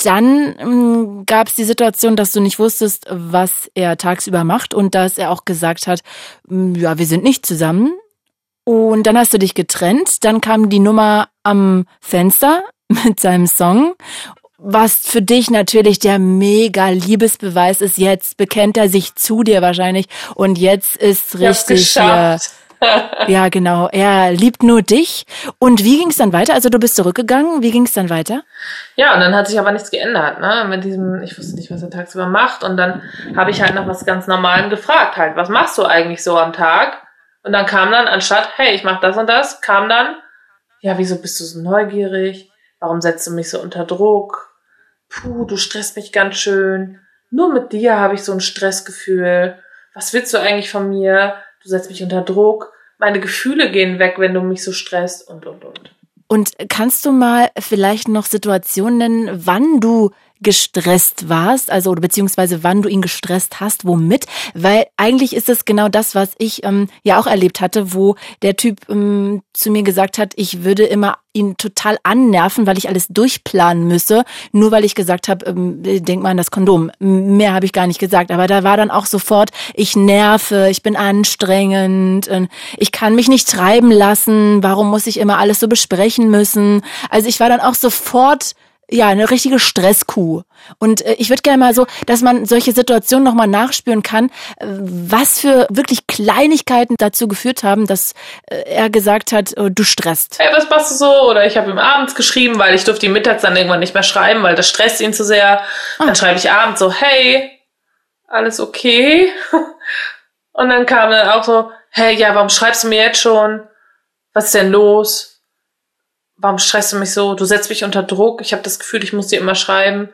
Dann ähm, gab es die Situation, dass du nicht wusstest, was er tagsüber macht und dass er auch gesagt hat, hm, ja, wir sind nicht zusammen. Und dann hast du dich getrennt. Dann kam die Nummer am Fenster <laughs> mit seinem Song was für dich natürlich der mega Liebesbeweis ist. Jetzt bekennt er sich zu dir wahrscheinlich und jetzt ist richtig hier <laughs> ja, genau. Er liebt nur dich. Und wie ging es dann weiter? Also du bist zurückgegangen. Wie ging es dann weiter? Ja, und dann hat sich aber nichts geändert. Ne? Mit diesem, ich wusste nicht, was er tagsüber macht. Und dann habe ich halt nach was ganz Normalem gefragt. Halt, was machst du eigentlich so am Tag? Und dann kam dann, anstatt, hey, ich mach das und das, kam dann, ja, wieso bist du so neugierig? Warum setzt du mich so unter Druck? Puh, du stresst mich ganz schön. Nur mit dir habe ich so ein Stressgefühl. Was willst du eigentlich von mir? Du setzt mich unter Druck, meine Gefühle gehen weg, wenn du mich so stresst und, und, und. Und kannst du mal vielleicht noch Situationen nennen, wann du gestresst warst, also beziehungsweise wann du ihn gestresst hast, womit, weil eigentlich ist es genau das, was ich ähm, ja auch erlebt hatte, wo der Typ ähm, zu mir gesagt hat, ich würde immer ihn total annerven, weil ich alles durchplanen müsse, nur weil ich gesagt habe, ähm, denk mal an das Kondom. Mehr habe ich gar nicht gesagt, aber da war dann auch sofort, ich nerve, ich bin anstrengend, ich kann mich nicht treiben lassen, warum muss ich immer alles so besprechen müssen? Also ich war dann auch sofort ja, eine richtige Stresskuh. Und äh, ich würde gerne mal so, dass man solche Situationen nochmal nachspüren kann, äh, was für wirklich Kleinigkeiten dazu geführt haben, dass äh, er gesagt hat, äh, du stresst. Hey, was machst du so? Oder ich habe ihm abends geschrieben, weil ich durfte ihm mittags dann irgendwann nicht mehr schreiben, weil das stresst ihn zu sehr. Ah. Dann schreibe ich abends so, hey, alles okay? <laughs> Und dann kam dann auch so, hey, ja, warum schreibst du mir jetzt schon? Was ist denn los? Warum stresst du mich so? Du setzt mich unter Druck. Ich habe das Gefühl, ich muss dir immer schreiben.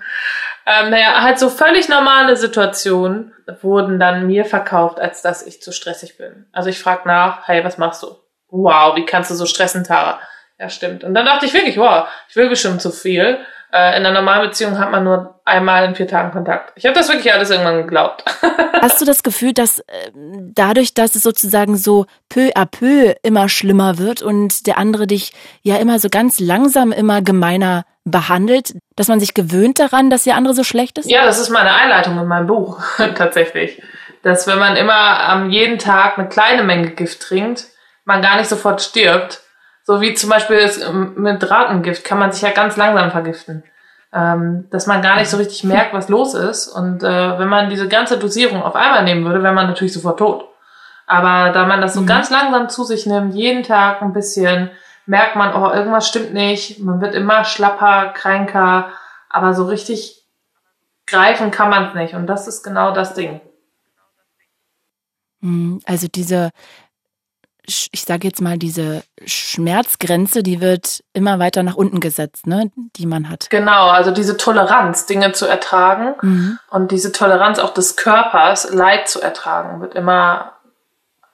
Ähm, naja, halt so völlig normale Situationen wurden dann mir verkauft, als dass ich zu stressig bin. Also ich frage nach, hey, was machst du? Wow, wie kannst du so stressen, Tara? Ja, stimmt. Und dann dachte ich wirklich, wow, ich will bestimmt zu viel. Äh, in einer normalen Beziehung hat man nur einmal in vier Tagen Kontakt. Ich habe das wirklich alles irgendwann geglaubt. <laughs> Hast du das Gefühl, dass äh, dadurch, dass es sozusagen so peu à peu immer schlimmer wird und der andere dich ja immer so ganz langsam immer gemeiner behandelt, dass man sich gewöhnt daran, dass der andere so schlecht ist? Ja, das ist meine Einleitung in meinem Buch <laughs> tatsächlich. Dass wenn man immer am jeden Tag eine kleine Menge Gift trinkt, man gar nicht sofort stirbt, so wie zum Beispiel ähm, mit Ratengift kann man sich ja ganz langsam vergiften. Ähm, dass man gar nicht so richtig merkt, was los ist. Und äh, wenn man diese ganze Dosierung auf einmal nehmen würde, wäre man natürlich sofort tot. Aber da man das so mhm. ganz langsam zu sich nimmt, jeden Tag ein bisschen, merkt man, oh, irgendwas stimmt nicht. Man wird immer schlapper, kränker, aber so richtig greifen kann man es nicht. Und das ist genau das Ding. Mhm. Also diese ich sage jetzt mal, diese Schmerzgrenze, die wird immer weiter nach unten gesetzt, ne, die man hat. Genau, also diese Toleranz, Dinge zu ertragen mhm. und diese Toleranz auch des Körpers, Leid zu ertragen, wird immer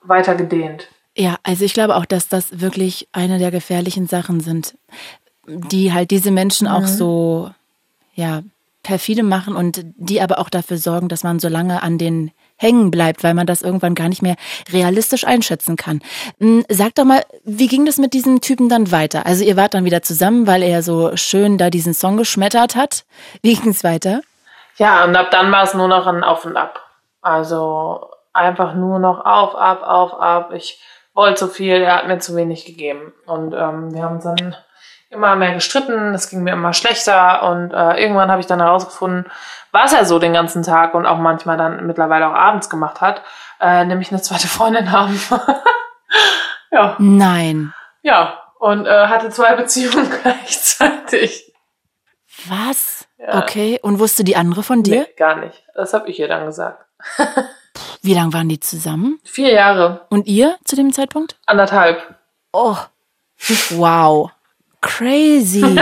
weiter gedehnt. Ja, also ich glaube auch, dass das wirklich eine der gefährlichen Sachen sind, die halt diese Menschen mhm. auch so, ja, perfide machen und die aber auch dafür sorgen, dass man so lange an den hängen bleibt, weil man das irgendwann gar nicht mehr realistisch einschätzen kann. Hm, sag doch mal, wie ging das mit diesem Typen dann weiter? Also ihr wart dann wieder zusammen, weil er so schön da diesen Song geschmettert hat. <laughs> Wie ging es weiter? Ja, und ab dann war es nur noch ein Auf und Ab. Also einfach nur noch auf, ab, auf, ab. Ich wollte zu viel, er hat mir zu wenig gegeben. Und ähm, wir haben uns dann immer mehr gestritten, es ging mir immer schlechter und äh, irgendwann habe ich dann herausgefunden, was er so den ganzen Tag und auch manchmal dann mittlerweile auch abends gemacht hat, äh, nämlich eine zweite Freundin haben. <laughs> ja. Nein. Ja, und äh, hatte zwei Beziehungen <laughs> gleichzeitig. Was? Ja. Okay, und wusste die andere von dir? Nee, gar nicht. Das habe ich ihr dann gesagt. <laughs> Wie lange waren die zusammen? Vier Jahre. Und ihr zu dem Zeitpunkt? Anderthalb. Oh, wow. Crazy.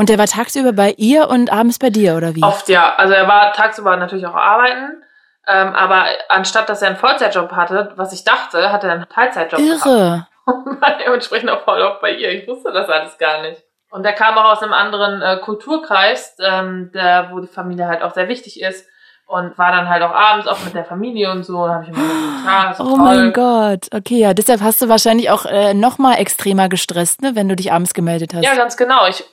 Und der war tagsüber bei ihr und abends bei dir, oder wie? Oft ja. Also er war tagsüber natürlich auch arbeiten. Ähm, aber anstatt dass er einen Vollzeitjob hatte, was ich dachte, hat er einen Teilzeitjob. Irre. <laughs> Und war dementsprechend auch voll oft bei ihr. Ich wusste das alles gar nicht. Und er kam auch aus einem anderen äh, Kulturkreis, ähm, der, wo die Familie halt auch sehr wichtig ist und war dann halt auch abends auch mit der Familie und so. Und habe ich immer gesagt, <gasps> ja, oh toll. mein Gott, okay, ja, deshalb hast du wahrscheinlich auch äh, noch mal extremer gestresst, ne, wenn du dich abends gemeldet hast. Ja, ganz genau. Ich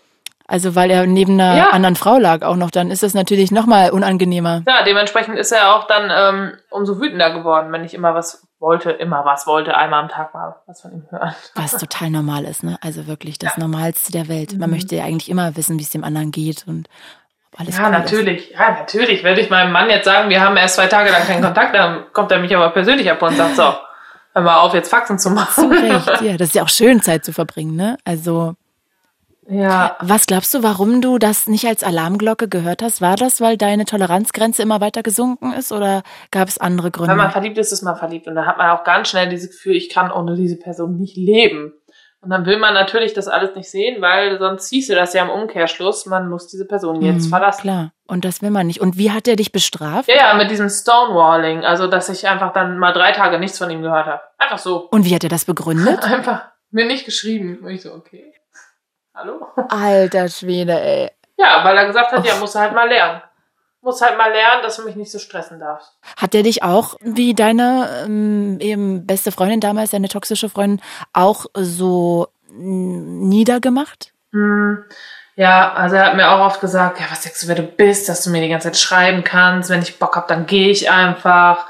also weil er neben einer ja. anderen Frau lag auch noch, dann ist das natürlich noch mal unangenehmer. Ja, dementsprechend ist er auch dann ähm, umso wütender geworden, wenn ich immer was wollte, immer was wollte, einmal am Tag mal was von ihm hören. Was total normal ist, ne? Also wirklich das ja. Normalste der Welt. Man mhm. möchte ja eigentlich immer wissen, wie es dem anderen geht und alles ja, natürlich. Ist. Ja, natürlich. Werde ich meinem Mann jetzt sagen, wir haben erst zwei Tage lang keinen Kontakt, dann kommt er mich aber persönlich ab und sagt so, hör mal auf, jetzt Faxen zu machen. Zu Recht, ja. Das ist ja auch schön, Zeit zu verbringen, ne? Also. Ja. Was glaubst du, warum du das nicht als Alarmglocke gehört hast? War das, weil deine Toleranzgrenze immer weiter gesunken ist oder gab es andere Gründe? Wenn man verliebt ist, ist man verliebt. Und dann hat man auch ganz schnell dieses Gefühl, ich kann ohne diese Person nicht leben. Und dann will man natürlich das alles nicht sehen, weil sonst hieße das ja im Umkehrschluss, man muss diese Person jetzt mhm, verlassen. Klar. Und das will man nicht. Und wie hat er dich bestraft? Ja, ja, mit diesem Stonewalling. Also, dass ich einfach dann mal drei Tage nichts von ihm gehört habe. Einfach so. Und wie hat er das begründet? <laughs> einfach mir nicht geschrieben. Und ich so, okay. Hallo? Alter Schwede, ey. Ja, weil er gesagt hat, oh. ja, muss halt mal lernen muss halt mal lernen, dass du mich nicht so stressen darfst. Hat der dich auch, wie deine ähm, eben beste Freundin damals, deine toxische Freundin, auch so niedergemacht? Hm. Ja, also er hat mir auch oft gesagt, ja, was denkst du, wer du bist, dass du mir die ganze Zeit schreiben kannst, wenn ich Bock hab, dann gehe ich einfach.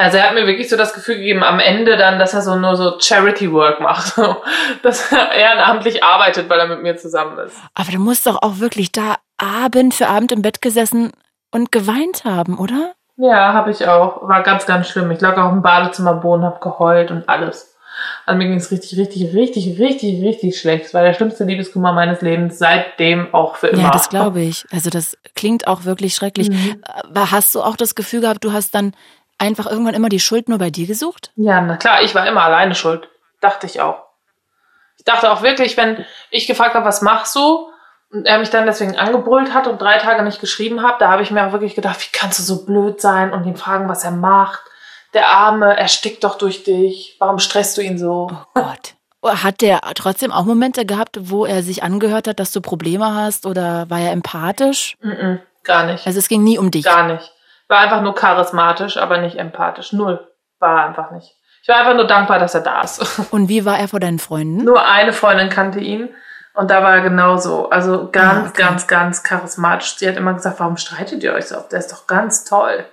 Also er hat mir wirklich so das Gefühl gegeben, am Ende dann, dass er so nur so Charity Work macht, <laughs> dass er ehrenamtlich arbeitet, weil er mit mir zusammen ist. Aber du musst doch auch wirklich da Abend für Abend im Bett gesessen und geweint haben, oder? Ja, habe ich auch. War ganz, ganz schlimm. Ich lag auch im Badezimmerboden, hab geheult und alles. Also mir ging es richtig, richtig, richtig, richtig, richtig schlecht. Es war der schlimmste Liebeskummer meines Lebens, seitdem auch für immer. Ja, das glaube ich. Also das klingt auch wirklich schrecklich. Mhm. Hast du auch das Gefühl gehabt, du hast dann einfach irgendwann immer die Schuld nur bei dir gesucht? Ja, na klar, ich war immer alleine schuld. Dachte ich auch. Ich dachte auch wirklich, wenn ich gefragt habe, was machst du? Und er mich dann deswegen angebrüllt hat und drei Tage nicht geschrieben hat, da habe ich mir auch wirklich gedacht, wie kannst du so blöd sein und ihn fragen, was er macht? Der Arme, er stickt doch durch dich. Warum stresst du ihn so? Oh Gott. Hat der trotzdem auch Momente gehabt, wo er sich angehört hat, dass du Probleme hast oder war er empathisch? Mm -mm, gar nicht. Also es ging nie um dich. Gar nicht. War einfach nur charismatisch, aber nicht empathisch. Null. War einfach nicht. Ich war einfach nur dankbar, dass er da ist. <laughs> Und wie war er vor deinen Freunden? Nur eine Freundin kannte ihn und da war er genauso. Also ganz, ah, okay. ganz, ganz charismatisch. Sie hat immer gesagt, warum streitet ihr euch so oft? Der ist doch ganz toll.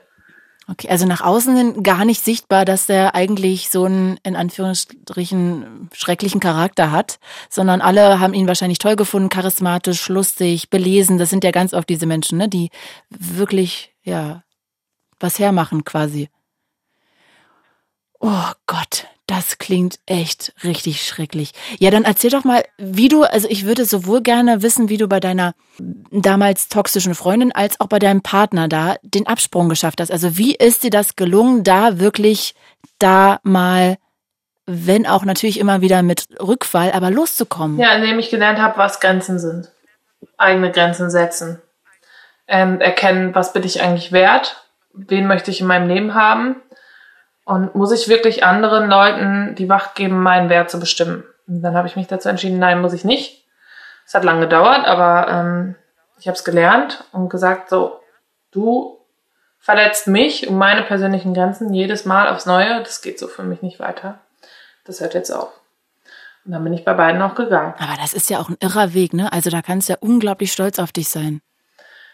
Okay, also nach außen hin gar nicht sichtbar, dass der eigentlich so einen, in Anführungsstrichen, schrecklichen Charakter hat, sondern alle haben ihn wahrscheinlich toll gefunden, charismatisch, lustig, belesen. Das sind ja ganz oft diese Menschen, ne, die wirklich, ja, was hermachen quasi. Oh Gott, das klingt echt richtig schrecklich. Ja, dann erzähl doch mal, wie du, also ich würde sowohl gerne wissen, wie du bei deiner damals toxischen Freundin als auch bei deinem Partner da den Absprung geschafft hast. Also wie ist dir das gelungen, da wirklich da mal, wenn auch natürlich immer wieder mit Rückfall, aber loszukommen? Ja, indem ich gelernt habe, was Grenzen sind. Eigene Grenzen setzen. Ähm, erkennen, was bin ich eigentlich wert? Wen möchte ich in meinem Leben haben? Und muss ich wirklich anderen Leuten die Macht geben, meinen Wert zu bestimmen? Und dann habe ich mich dazu entschieden, nein, muss ich nicht. Es hat lange gedauert, aber ähm, ich habe es gelernt und gesagt, so, du verletzt mich und meine persönlichen Grenzen jedes Mal aufs Neue. Das geht so für mich nicht weiter. Das hört jetzt auf. Und dann bin ich bei beiden auch gegangen. Aber das ist ja auch ein irrer Weg, ne? Also da kannst du ja unglaublich stolz auf dich sein.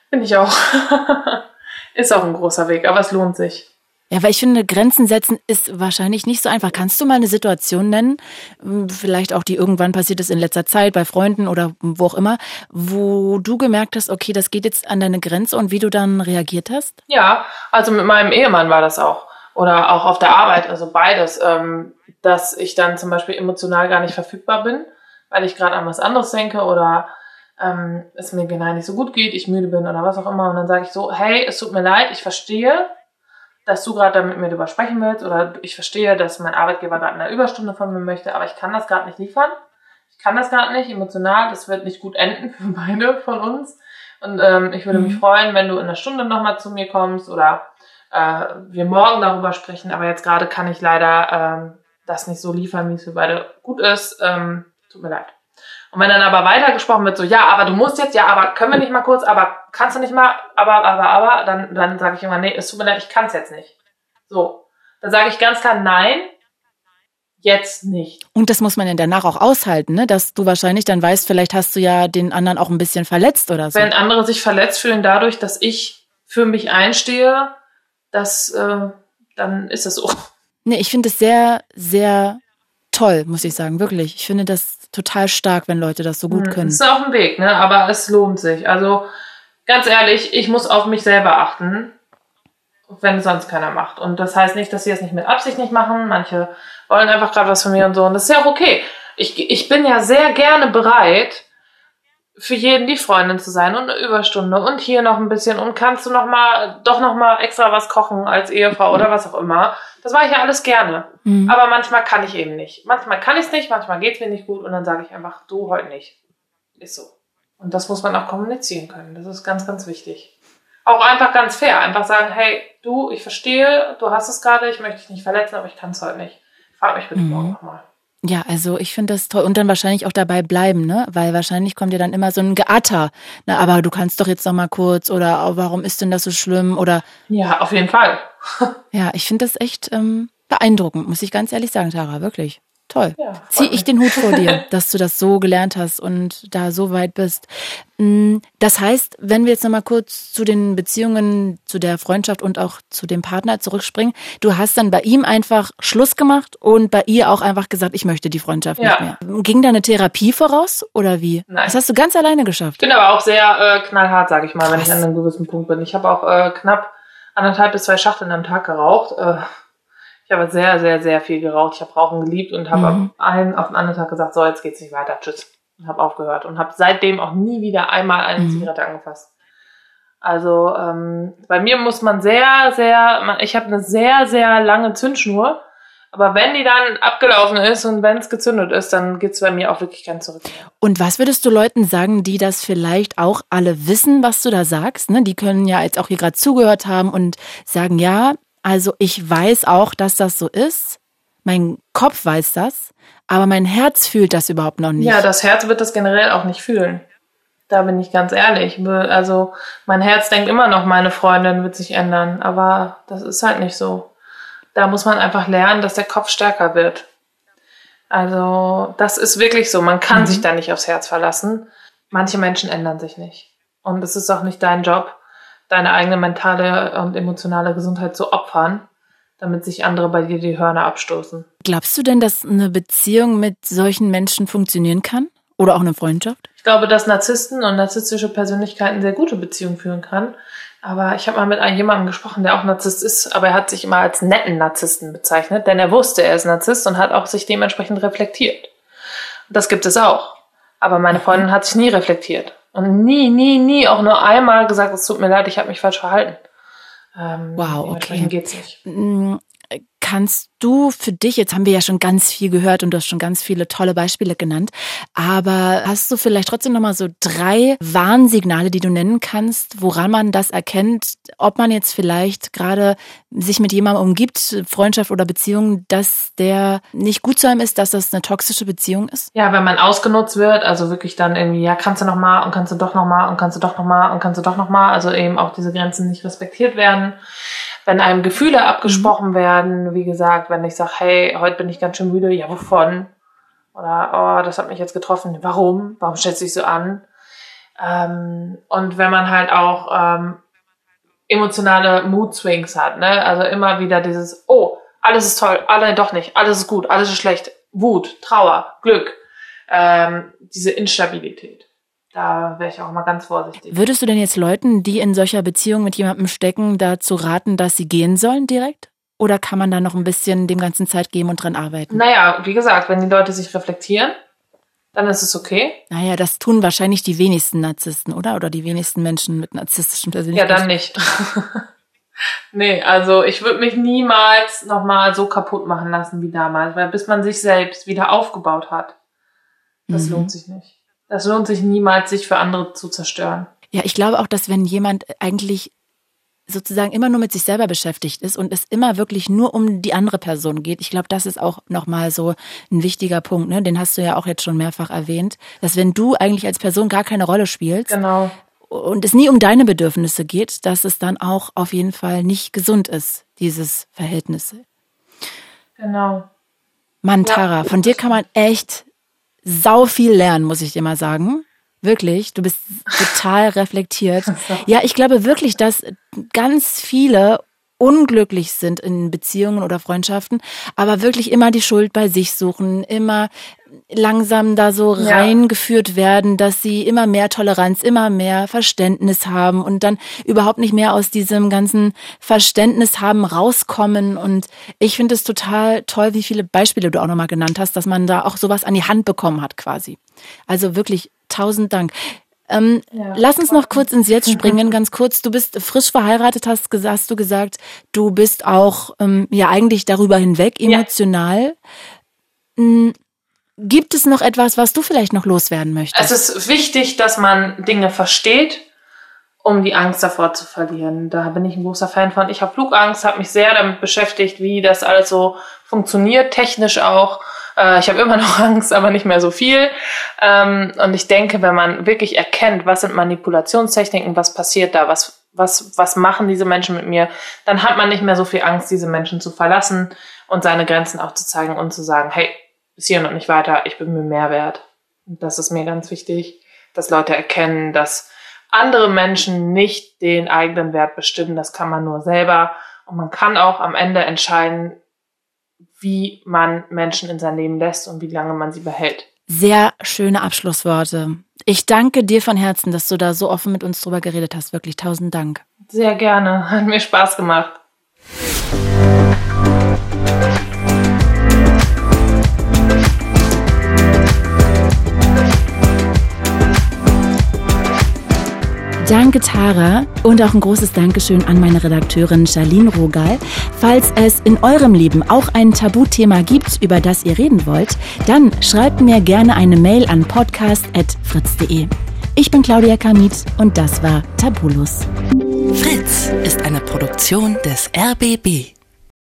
Bin ich auch. <laughs> ist auch ein großer Weg, aber es lohnt sich. Ja, weil ich finde, Grenzen setzen ist wahrscheinlich nicht so einfach. Kannst du mal eine Situation nennen, hm, vielleicht auch die irgendwann passiert ist in letzter Zeit bei Freunden oder wo auch immer, wo du gemerkt hast, okay, das geht jetzt an deine Grenze und wie du dann reagiert hast? Ja, also mit meinem Ehemann war das auch. Oder auch auf der Arbeit, also beides. Ähm, dass ich dann zum Beispiel emotional gar nicht verfügbar bin, weil ich gerade an was anderes denke oder ähm, es mir genau nicht so gut geht, ich müde bin oder was auch immer. Und dann sage ich so, hey, es tut mir leid, ich verstehe, dass du gerade mit mir darüber sprechen willst oder ich verstehe, dass mein Arbeitgeber gerade eine Überstunde von mir möchte, aber ich kann das gerade nicht liefern. Ich kann das gerade nicht emotional, das wird nicht gut enden für <laughs> beide von uns. Und ähm, ich würde mhm. mich freuen, wenn du in einer Stunde nochmal zu mir kommst oder äh, wir morgen darüber sprechen, aber jetzt gerade kann ich leider ähm, das nicht so liefern, wie es für beide gut ist. Ähm, tut mir leid. Und wenn dann aber weitergesprochen wird, so, ja, aber du musst jetzt, ja, aber können wir nicht mal kurz, aber kannst du nicht mal, aber, aber, aber, dann, dann sage ich immer, nee, es tut mir leid, ich kann es jetzt nicht. So. Dann sage ich ganz klar, nein, jetzt nicht. Und das muss man dann danach auch aushalten, ne? dass du wahrscheinlich dann weißt, vielleicht hast du ja den anderen auch ein bisschen verletzt oder so. Wenn andere sich verletzt fühlen dadurch, dass ich für mich einstehe, das, äh, dann ist es so. Nee, ich finde es sehr, sehr toll, muss ich sagen, wirklich. Ich finde das total stark, wenn Leute das so gut hm, können. Das ist auch ein Weg, ne? aber es lohnt sich. Also ganz ehrlich, ich muss auf mich selber achten, wenn es sonst keiner macht. Und das heißt nicht, dass sie es nicht mit Absicht nicht machen. Manche wollen einfach gerade was von mir und so. Und das ist ja auch okay. Ich, ich bin ja sehr gerne bereit, für jeden die Freundin zu sein und eine Überstunde und hier noch ein bisschen und kannst du noch mal doch noch mal extra was kochen als Ehefrau oder was auch immer. Das mache ich ja alles gerne. Mhm. Aber manchmal kann ich eben nicht. Manchmal kann ich es nicht, manchmal geht es mir nicht gut und dann sage ich einfach, du heute nicht. Ist so. Und das muss man auch kommunizieren können. Das ist ganz, ganz wichtig. Auch einfach ganz fair. Einfach sagen, hey, du, ich verstehe, du hast es gerade, ich möchte dich nicht verletzen, aber ich kann es heute nicht. Frag mich bitte mhm. morgen nochmal. Ja, also ich finde das toll. Und dann wahrscheinlich auch dabei bleiben, ne? Weil wahrscheinlich kommt ja dann immer so ein Geatter. Na, aber du kannst doch jetzt noch mal kurz oder oh, warum ist denn das so schlimm? Oder Ja, auf jeden Fall. <laughs> ja, ich finde das echt ähm, beeindruckend, muss ich ganz ehrlich sagen, Tara, wirklich. Toll. Ja, Zieh ich den Hut vor dir, <laughs> dass du das so gelernt hast und da so weit bist. Mm, das heißt, wenn wir jetzt nochmal kurz zu den Beziehungen, zu der Freundschaft und auch zu dem Partner zurückspringen, du hast dann bei ihm einfach Schluss gemacht und bei ihr auch einfach gesagt, ich möchte die Freundschaft ja. nicht mehr. Ging da eine Therapie voraus oder wie? Nein. Das hast du ganz alleine geschafft. Ich bin aber auch sehr äh, knallhart, sage ich mal, wenn ich an einem gewissen Punkt bin. Ich habe auch äh, knapp anderthalb bis zwei Schachteln am Tag geraucht. Äh, ich habe sehr, sehr, sehr viel geraucht. Ich habe Rauchen geliebt und habe mhm. einen auf den anderen Tag gesagt, so, jetzt geht's nicht weiter, tschüss. Und habe aufgehört und habe seitdem auch nie wieder einmal eine mhm. Zigarette angefasst. Also ähm, bei mir muss man sehr, sehr, ich habe eine sehr, sehr lange Zündschnur. Aber wenn die dann abgelaufen ist und wenn es gezündet ist, dann geht's bei mir auch wirklich kein Zurück. Und was würdest du Leuten sagen, die das vielleicht auch alle wissen, was du da sagst? Ne? Die können ja jetzt auch hier gerade zugehört haben und sagen, ja, also ich weiß auch, dass das so ist. Mein Kopf weiß das, aber mein Herz fühlt das überhaupt noch nicht. Ja, das Herz wird das generell auch nicht fühlen. Da bin ich ganz ehrlich. Also mein Herz denkt immer noch, meine Freundin wird sich ändern, aber das ist halt nicht so da muss man einfach lernen, dass der Kopf stärker wird. Also das ist wirklich so. Man kann mhm. sich da nicht aufs Herz verlassen. Manche Menschen ändern sich nicht. Und es ist auch nicht dein Job, deine eigene mentale und emotionale Gesundheit zu opfern, damit sich andere bei dir die Hörner abstoßen. Glaubst du denn, dass eine Beziehung mit solchen Menschen funktionieren kann? Oder auch eine Freundschaft? Ich glaube, dass Narzissten und narzisstische Persönlichkeiten sehr gute Beziehungen führen kann. Aber ich habe mal mit jemandem gesprochen, der auch Narzisst ist, aber er hat sich immer als netten Narzissten bezeichnet, denn er wusste, er ist Narzisst und hat auch sich dementsprechend reflektiert. Und das gibt es auch. Aber meine Freundin hat sich nie reflektiert. Und nie, nie, nie auch nur einmal gesagt, es tut mir leid, ich habe mich falsch verhalten. Ähm, wow, okay. geht's nicht. Kannst du für dich, jetzt haben wir ja schon ganz viel gehört und du hast schon ganz viele tolle Beispiele genannt, aber hast du vielleicht trotzdem nochmal so drei Warnsignale, die du nennen kannst, woran man das erkennt, ob man jetzt vielleicht gerade sich mit jemandem umgibt, Freundschaft oder Beziehung, dass der nicht gut zu einem ist, dass das eine toxische Beziehung ist? Ja, wenn man ausgenutzt wird, also wirklich dann irgendwie, ja, kannst du nochmal und kannst du doch nochmal und kannst du doch nochmal und kannst du doch nochmal, also eben auch diese Grenzen nicht respektiert werden wenn einem Gefühle abgesprochen mhm. werden, wie gesagt, wenn ich sage, hey, heute bin ich ganz schön müde, ja, wovon? Oder, oh, das hat mich jetzt getroffen, warum? Warum stellst du dich so an? Ähm, und wenn man halt auch ähm, emotionale Mood-Swings hat, ne? Also immer wieder dieses, oh, alles ist toll, alle doch nicht, alles ist gut, alles ist schlecht, Wut, Trauer, Glück, ähm, diese Instabilität da wäre ich auch mal ganz vorsichtig. Würdest du denn jetzt Leuten, die in solcher Beziehung mit jemandem stecken, dazu raten, dass sie gehen sollen direkt? Oder kann man da noch ein bisschen dem ganzen Zeit geben und dran arbeiten? Naja, wie gesagt, wenn die Leute sich reflektieren, dann ist es okay. Naja, das tun wahrscheinlich die wenigsten Narzissten, oder? Oder die wenigsten Menschen mit narzisstischen Persönlichkeiten. Ja, dann nicht. <laughs> nee, also ich würde mich niemals nochmal so kaputt machen lassen wie damals, weil bis man sich selbst wieder aufgebaut hat, das mhm. lohnt sich nicht. Das lohnt sich niemals, sich für andere zu zerstören. Ja, ich glaube auch, dass wenn jemand eigentlich sozusagen immer nur mit sich selber beschäftigt ist und es immer wirklich nur um die andere Person geht. Ich glaube, das ist auch nochmal so ein wichtiger Punkt, ne? Den hast du ja auch jetzt schon mehrfach erwähnt, dass wenn du eigentlich als Person gar keine Rolle spielst genau. und es nie um deine Bedürfnisse geht, dass es dann auch auf jeden Fall nicht gesund ist, dieses Verhältnis. Genau. Mantara, ja. von dir kann man echt sau viel lernen, muss ich dir mal sagen. Wirklich, du bist total reflektiert. <laughs> Ja, ich glaube wirklich, dass ganz viele unglücklich sind in Beziehungen oder Freundschaften, aber wirklich immer die Schuld bei sich suchen, immer langsam da so ja. reingeführt werden, dass sie immer mehr Toleranz, immer mehr Verständnis haben und dann überhaupt nicht mehr aus diesem ganzen Verständnis haben rauskommen. Und ich finde es total toll, wie viele Beispiele du auch nochmal genannt hast, dass man da auch sowas an die Hand bekommen hat quasi. Also wirklich tausend Dank. Ähm, ja. Lass uns noch kurz ins Jetzt springen, <laughs> ganz kurz. Du bist frisch verheiratet, hast, hast du gesagt. Du bist auch ähm, ja eigentlich darüber hinweg emotional. Ja. Hm, gibt es noch etwas, was du vielleicht noch loswerden möchtest? Es ist wichtig, dass man Dinge versteht, um die Angst davor zu verlieren. Da bin ich ein großer Fan von. Ich habe Flugangst, habe mich sehr damit beschäftigt, wie das alles so funktioniert, technisch auch äh, ich habe immer noch <laughs> Angst, aber nicht mehr so viel. Ähm, und ich denke, wenn man wirklich erkennt, was sind Manipulationstechniken, was passiert da, was, was, was machen diese Menschen mit mir, dann hat man nicht mehr so viel Angst, diese Menschen zu verlassen und seine Grenzen auch zu zeigen und zu sagen, hey, bis hier und nicht weiter, ich bin mir mehr wert. Und das ist mir ganz wichtig, dass Leute erkennen, dass andere Menschen nicht den eigenen Wert bestimmen. Das kann man nur selber. Und man kann auch am Ende entscheiden, wie man Menschen in sein Leben lässt und wie lange man sie behält. Sehr schöne Abschlussworte. Ich danke dir von Herzen, dass du da so offen mit uns drüber geredet hast. Wirklich tausend Dank. Sehr gerne. Hat mir Spaß gemacht. Danke, Tara. Und auch ein großes Dankeschön an meine Redakteurin Charlene Rogal. Falls es in eurem Leben auch ein Tabuthema gibt, über das ihr reden wollt, dann schreibt mir gerne eine Mail an podcast.fritz.de. Ich bin Claudia Kamit und das war Tabulos. Fritz ist eine Produktion des RBB.